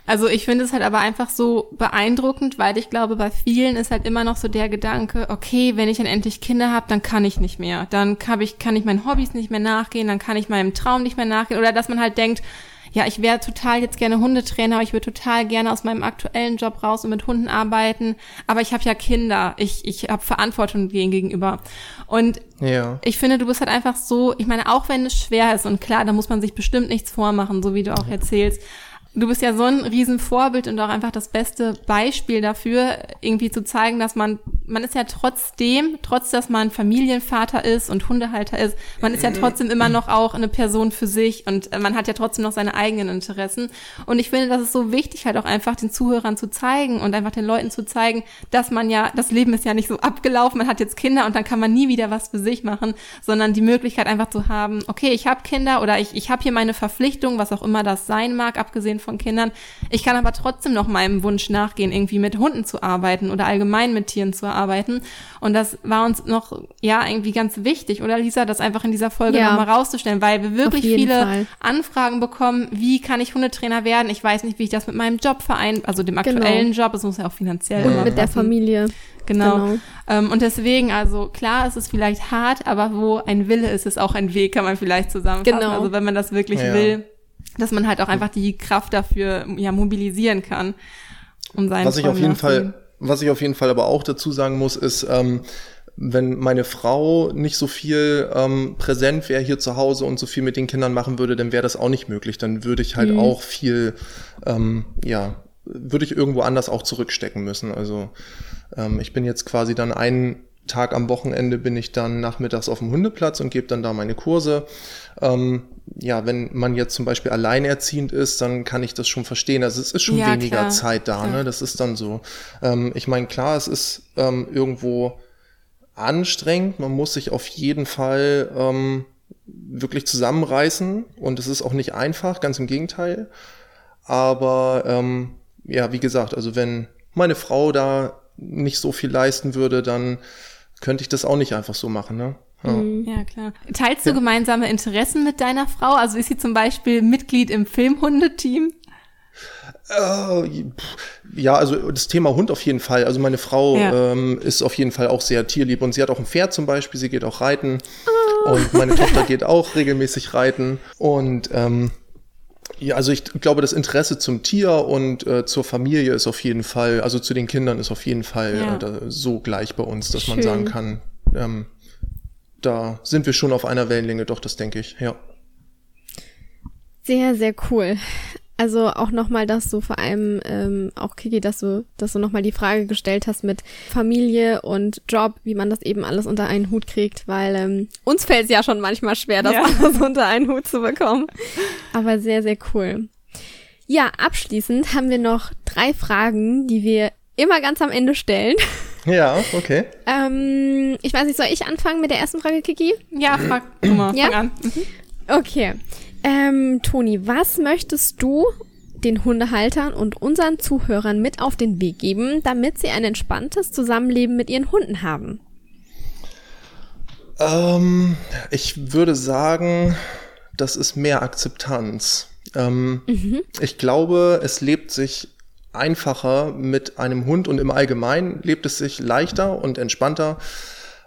Also ich finde es halt aber einfach so beeindruckend, weil ich glaube, bei vielen ist halt immer noch so der Gedanke, okay, wenn ich dann endlich Kinder habe, dann kann ich nicht mehr. Dann kann ich, kann ich meinen Hobbys nicht mehr nachgehen, dann kann ich meinem Traum nicht mehr nachgehen. Oder dass man halt denkt, ja, ich wäre total jetzt gerne Hundetrainer, aber ich würde total gerne aus meinem aktuellen Job raus und mit Hunden arbeiten. Aber ich habe ja Kinder, ich, ich habe Verantwortung denen gegenüber. Und Ja. ich finde, du bist halt einfach so, ich meine, auch wenn es schwer ist und klar, da muss man sich bestimmt nichts vormachen, so wie du auch erzählst. Du bist ja so ein Riesenvorbild und auch einfach das beste Beispiel dafür, irgendwie zu zeigen, dass man, man ist ja trotzdem, trotz dass man Familienvater ist und Hundehalter ist, man ist ja trotzdem immer noch auch eine Person für sich und äh, man hat ja trotzdem noch seine eigenen Interessen. Und ich finde, das ist so wichtig, halt auch einfach den Zuhörern zu zeigen und einfach den Leuten zu zeigen, dass man ja, das Leben ist ja nicht so abgelaufen, man hat jetzt Kinder und dann kann man nie wieder was für sich machen, sondern die Möglichkeit einfach zu haben, okay, ich habe Kinder oder ich, ich habe hier meine Verpflichtung, was auch immer das sein mag, abgesehen von Kindern. Ich kann aber trotzdem noch meinem Wunsch nachgehen, irgendwie mit Hunden zu arbeiten oder allgemein mit Tieren zu arbeiten. Und das war uns noch, ja, irgendwie ganz wichtig, oder Lisa, das einfach in dieser Folge Ja. nochmal rauszustellen, weil wir wirklich viele Fall. Anfragen bekommen, wie kann ich Hundetrainer werden? Ich weiß nicht, wie ich das mit meinem Job verein, also dem aktuellen Job, es muss ja auch finanziell Genau. Und immer mit der passen. Familie. Genau. Genau. Ähm, und deswegen, also klar, es ist vielleicht hart, aber wo ein Wille ist, ist auch ein Weg, kann man vielleicht zusammenfassen. Genau. Also wenn man das wirklich Ja. will, dass man halt auch einfach die Kraft dafür ja mobilisieren kann, um seinen Was ich auf jeden. Fall, was ich auf jeden Fall aber auch dazu sagen muss, ist, ähm, wenn meine Frau nicht so viel ähm, präsent wäre hier zu Hause und so viel mit den Kindern machen würde, dann wäre das auch nicht möglich. Dann würde ich halt auch viel, ähm, ja, würde ich irgendwo anders auch zurückstecken müssen. Also ähm, ich bin jetzt quasi dann einen Tag am Wochenende bin ich dann nachmittags auf dem Hundeplatz und gebe dann da meine Kurse. Ähm, ja, wenn man jetzt zum Beispiel alleinerziehend ist, dann kann ich das schon verstehen. Also es ist schon Ja, weniger klar. Zeit da, Klar. ne? Das ist dann so. Ähm, ich meine, klar, es ist ähm, irgendwo anstrengend. Man muss sich auf jeden Fall ähm, wirklich zusammenreißen und es ist auch nicht einfach, ganz im Gegenteil. Aber ähm, ja, wie gesagt, also wenn meine Frau da nicht so viel leisten würde, dann könnte ich das auch nicht einfach so machen, ne? Ja. Ja, klar. Teilst du gemeinsame Interessen mit deiner Frau? Also ist sie zum Beispiel Mitglied im Filmhundeteam? Äh, ja, also das Thema Hund auf jeden Fall. Also meine Frau Ja. ähm, ist auf jeden Fall auch sehr tierlieb und sie hat auch ein Pferd zum Beispiel. Sie geht auch reiten und meine Tochter geht auch regelmäßig reiten und ähm, ja, also ich glaube, das Interesse zum Tier und äh, zur Familie ist auf jeden Fall, also zu den Kindern ist auf jeden Fall Ja. äh, so gleich bei uns, dass man Schön. sagen kann, ähm, da sind wir schon auf einer Wellenlänge, doch, das denke ich, ja. Sehr, sehr cool. Also auch nochmal, dass du vor allem, ähm, auch Kiki, dass du, dass du nochmal die Frage gestellt hast mit Familie und Job, wie man das eben alles unter einen Hut kriegt, weil ähm, uns fällt es ja schon manchmal schwer, das Ja. alles unter einen Hut zu bekommen. Aber sehr, sehr cool. Ja, abschließend haben wir noch drei Fragen, die wir immer ganz am Ende stellen. Ja, okay. Ähm, ich weiß nicht, soll ich anfangen mit der ersten Frage, Kiki? Ja, frag du mal, Ja? fang an. Mhm. Okay. Ähm, Toni, was möchtest du den Hundehaltern und unseren Zuhörern mit auf den Weg geben, damit sie ein entspanntes Zusammenleben mit ihren Hunden haben? Ähm, ich würde sagen, das ist mehr Akzeptanz. Ähm, Ich glaube, es lebt sich einfacher mit einem Hund und im Allgemeinen lebt es sich leichter und entspannter,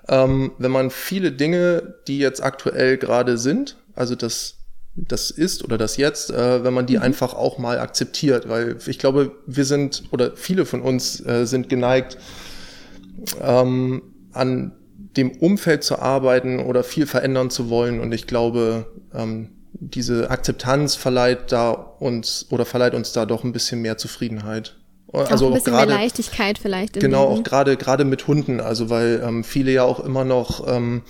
ähm, wenn man viele Dinge, die jetzt aktuell gerade sind, also das das ist oder das jetzt, äh, wenn man die einfach auch mal akzeptiert, weil ich glaube, wir sind oder viele von uns äh, sind geneigt, ähm, an dem Umfeld zu arbeiten oder viel verändern zu wollen. Und ich glaube, ähm, diese Akzeptanz verleiht da uns oder verleiht uns da doch ein bisschen mehr Zufriedenheit. Also auch ein auch bisschen mehr gerade Leichtigkeit vielleicht. genau Leben. auch gerade gerade mit Hunden, also weil ähm, viele ja auch immer noch ähm,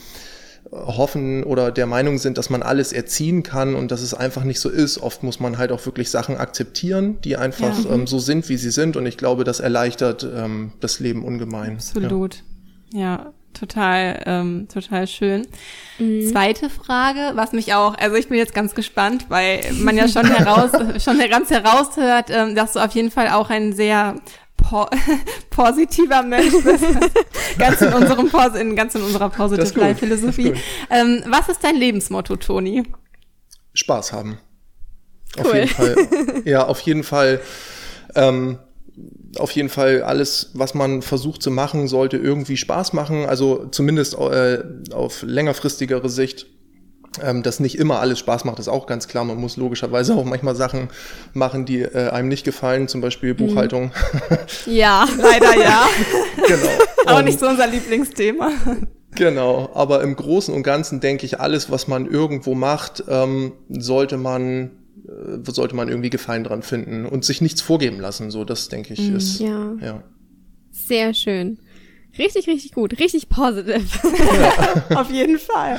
hoffen oder der Meinung sind, dass man alles erziehen kann und dass es einfach nicht so ist. Oft muss man halt auch wirklich Sachen akzeptieren, die einfach Ja. ähm, so sind, wie sie sind. Und ich glaube, das erleichtert ähm, das Leben ungemein. Absolut. Ja, total, ähm, total schön. Mhm. Zweite Frage, was mich auch, also ich bin jetzt ganz gespannt, weil man ja schon heraus, schon ganz heraushört, ähm, dass du auf jeden Fall auch ein sehr po positiver Mensch bist. ganz in unserem Pos in, ganz in unserer Positive. Life Philosophie. Ist Ähm, was ist dein Lebensmotto, Toni? Spaß haben. Auf Cool. jeden Fall. Ja, auf jeden Fall. Ähm, auf jeden Fall alles, was man versucht zu machen, sollte irgendwie Spaß machen. Also zumindest äh, auf längerfristigere Sicht. Ähm, dass nicht immer alles Spaß macht, ist auch ganz klar. Man muss logischerweise auch manchmal Sachen machen, die äh, einem nicht gefallen, zum Beispiel Buchhaltung. Ja. Leider ja. genau. Auch Und- nicht so unser Lieblingsthema. Genau, aber im Großen und Ganzen denke ich, alles, was man irgendwo macht, ähm, sollte man äh, sollte man irgendwie Gefallen dran finden und sich nichts vorgeben lassen. So, das denke ich ist Ja. ja. Sehr schön. Richtig, richtig gut. Richtig positive. Auf jeden Fall.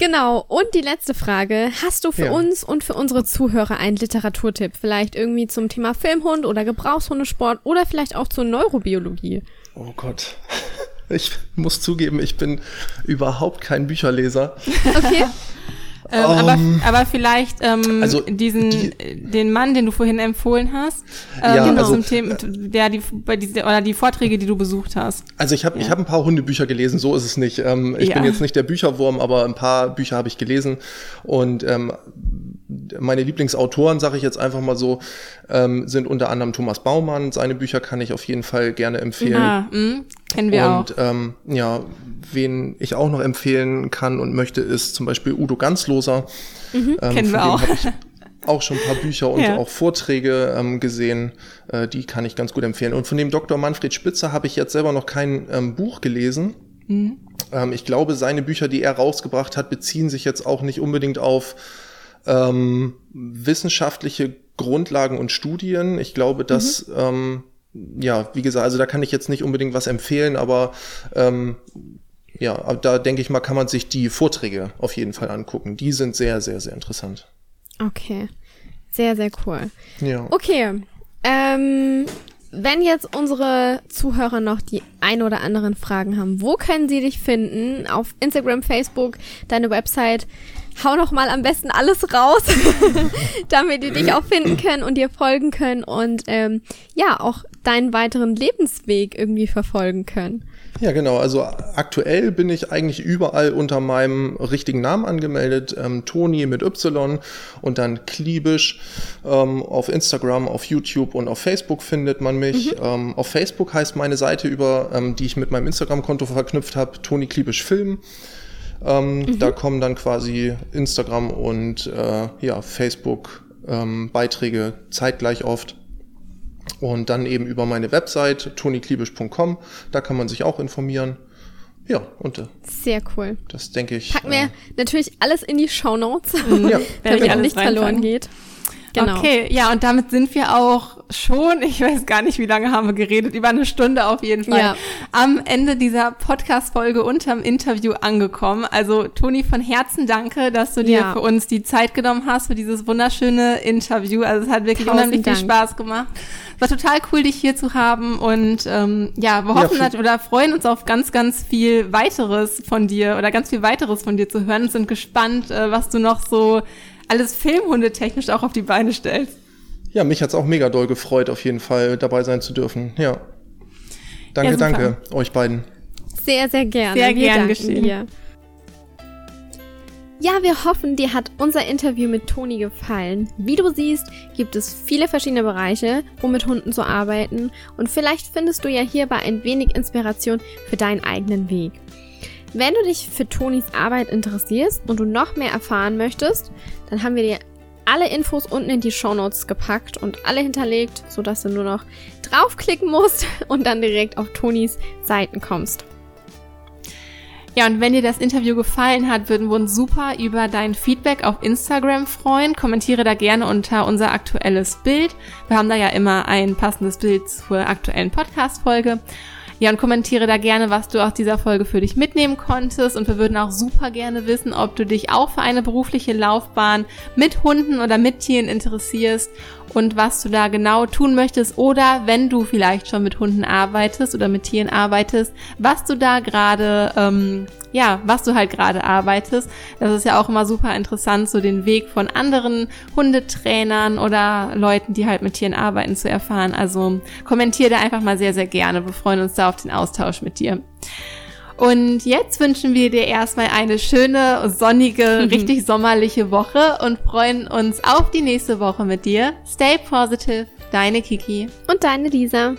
Genau. Und die letzte Frage. Hast du für Ja. uns und für unsere Zuhörer einen Literaturtipp? Vielleicht irgendwie zum Thema Filmhund oder Gebrauchshundesport oder vielleicht auch zur Neurobiologie? Oh Gott. Ich muss zugeben, ich bin überhaupt kein Bücherleser. Okay. Ähm, Um, aber, aber vielleicht ähm, also diesen die- den Mann, den du vorhin empfohlen hast, ähm, Ja, genau. also- zum Thema, der die bei diese, oder die Vorträge, die du besucht hast. Also ich habe ich hab ein paar Hundebücher gelesen, so ist es nicht. Ähm, ich Ja. bin jetzt nicht der Bücherwurm, aber ein paar Bücher habe ich gelesen. Und ähm, meine Lieblingsautoren, sage ich jetzt einfach mal so, ähm, sind unter anderem Thomas Baumann. Seine Bücher kann ich auf jeden Fall gerne empfehlen. Ah, mh, kennen wir und auch. ähm, ja, wen ich auch noch empfehlen kann und möchte, ist zum Beispiel Udo Ganzloser. ähm, Mhm, kennen wir auch. auch schon ein paar Bücher und Ja. auch Vorträge ähm, gesehen, äh, die kann ich ganz gut empfehlen. Und von dem Dr. Manfred Spitzer habe ich jetzt selber noch kein ähm, Buch gelesen. Mhm. Ähm, ich glaube, seine Bücher, die er rausgebracht hat, beziehen sich jetzt auch nicht unbedingt auf ähm, wissenschaftliche Grundlagen und Studien. Ich glaube, dass, Mhm. Ja, wie gesagt, also da kann ich jetzt nicht unbedingt was empfehlen, aber ähm, ja, da denke ich mal, kann man sich die Vorträge auf jeden Fall angucken. Die sind sehr, sehr, sehr interessant. Okay. Sehr, sehr cool. Ja. Okay. Ähm, wenn jetzt unsere Zuhörer noch die ein oder anderen Fragen haben, wo können sie dich finden? Auf Instagram, Facebook, deine Website. Hau noch mal am besten alles raus, damit die dich auch finden können und dir folgen können und ähm, ja auch deinen weiteren Lebensweg irgendwie verfolgen können. Ja, genau. Also aktuell bin ich eigentlich überall unter meinem richtigen Namen angemeldet. Ähm, Toni mit Y und dann Kliebisch. Ähm, auf Instagram, auf YouTube und auf Facebook findet man mich. Ähm, auf Facebook heißt meine Seite, über ähm, die ich mit meinem Instagram-Konto verknüpft habe, Toni Kliebisch Film. Ähm, Da kommen dann quasi Instagram und äh, ja, Facebook ähm, Beiträge zeitgleich oft. Und dann eben über meine Website toniklibisch.com, da kann man sich auch informieren. Ja, und äh, Sehr cool. das denke ich. Packen äh, wir natürlich alles in die Shownotes, ja, damit alles nichts verloren geht. Genau. Okay, ja, und damit sind wir auch schon, ich weiß gar nicht, wie lange haben wir geredet, über eine Stunde auf jeden Fall, Ja. am Ende dieser Podcast-Folge unterm Interview angekommen. Also, Toni, von Herzen danke, dass du dir Ja. für uns die Zeit genommen hast für dieses wunderschöne Interview. Also, es hat wirklich Tausend unheimlich viel Dank. Spaß gemacht. Es war total cool, dich hier zu haben und ähm, ja, wir Ja, hoffen viel- nat- oder freuen uns auf ganz, ganz viel weiteres von dir oder ganz viel weiteres von dir zu hören und sind gespannt, äh, was du noch so alles filmhundetechnisch auch auf die Beine stellst. ja, mich hat's auch mega doll gefreut, auf jeden Fall dabei sein zu dürfen. Ja. Danke, Ja, danke, euch beiden. Sehr, sehr gerne. Sehr Wir gern danken geschehen. Dir. Ja, wir hoffen, dir hat unser Interview mit Toni gefallen. Wie du siehst, gibt es viele verschiedene Bereiche, um mit Hunden zu arbeiten und vielleicht findest du ja hierbei ein wenig Inspiration für deinen eigenen Weg. Wenn du dich für Tonis Arbeit interessierst und du noch mehr erfahren möchtest, dann haben wir dir alle Infos unten in die Shownotes gepackt und alle hinterlegt, sodass du nur noch draufklicken musst und dann direkt auf Tonis Seiten kommst. Ja, und wenn dir das Interview gefallen hat, würden wir uns super über dein Feedback auf Instagram freuen. Kommentiere da gerne unter unser aktuelles Bild. Wir haben da ja immer ein passendes Bild zur aktuellen Podcast-Folge. Ja, und kommentiere da gerne, was du aus dieser Folge für dich mitnehmen konntest. Und wir würden auch super gerne wissen, ob du dich auch für eine berufliche Laufbahn mit Hunden oder mit Tieren interessierst und was du da genau tun möchtest. Oder wenn du vielleicht schon mit Hunden arbeitest oder mit Tieren arbeitest, was du da gerade, ähm, ja, was du halt gerade arbeitest. Das ist ja auch immer super interessant, so den Weg von anderen Hundetrainern oder Leuten, die halt mit Tieren arbeiten, zu erfahren. Also kommentiere da einfach mal sehr, sehr gerne. Wir freuen uns da auf den Austausch mit dir. Und jetzt wünschen wir dir erstmal eine schöne, sonnige, richtig sommerliche Woche und freuen uns auf die nächste Woche mit dir. Stay positive, deine Kiki. Und deine Lisa.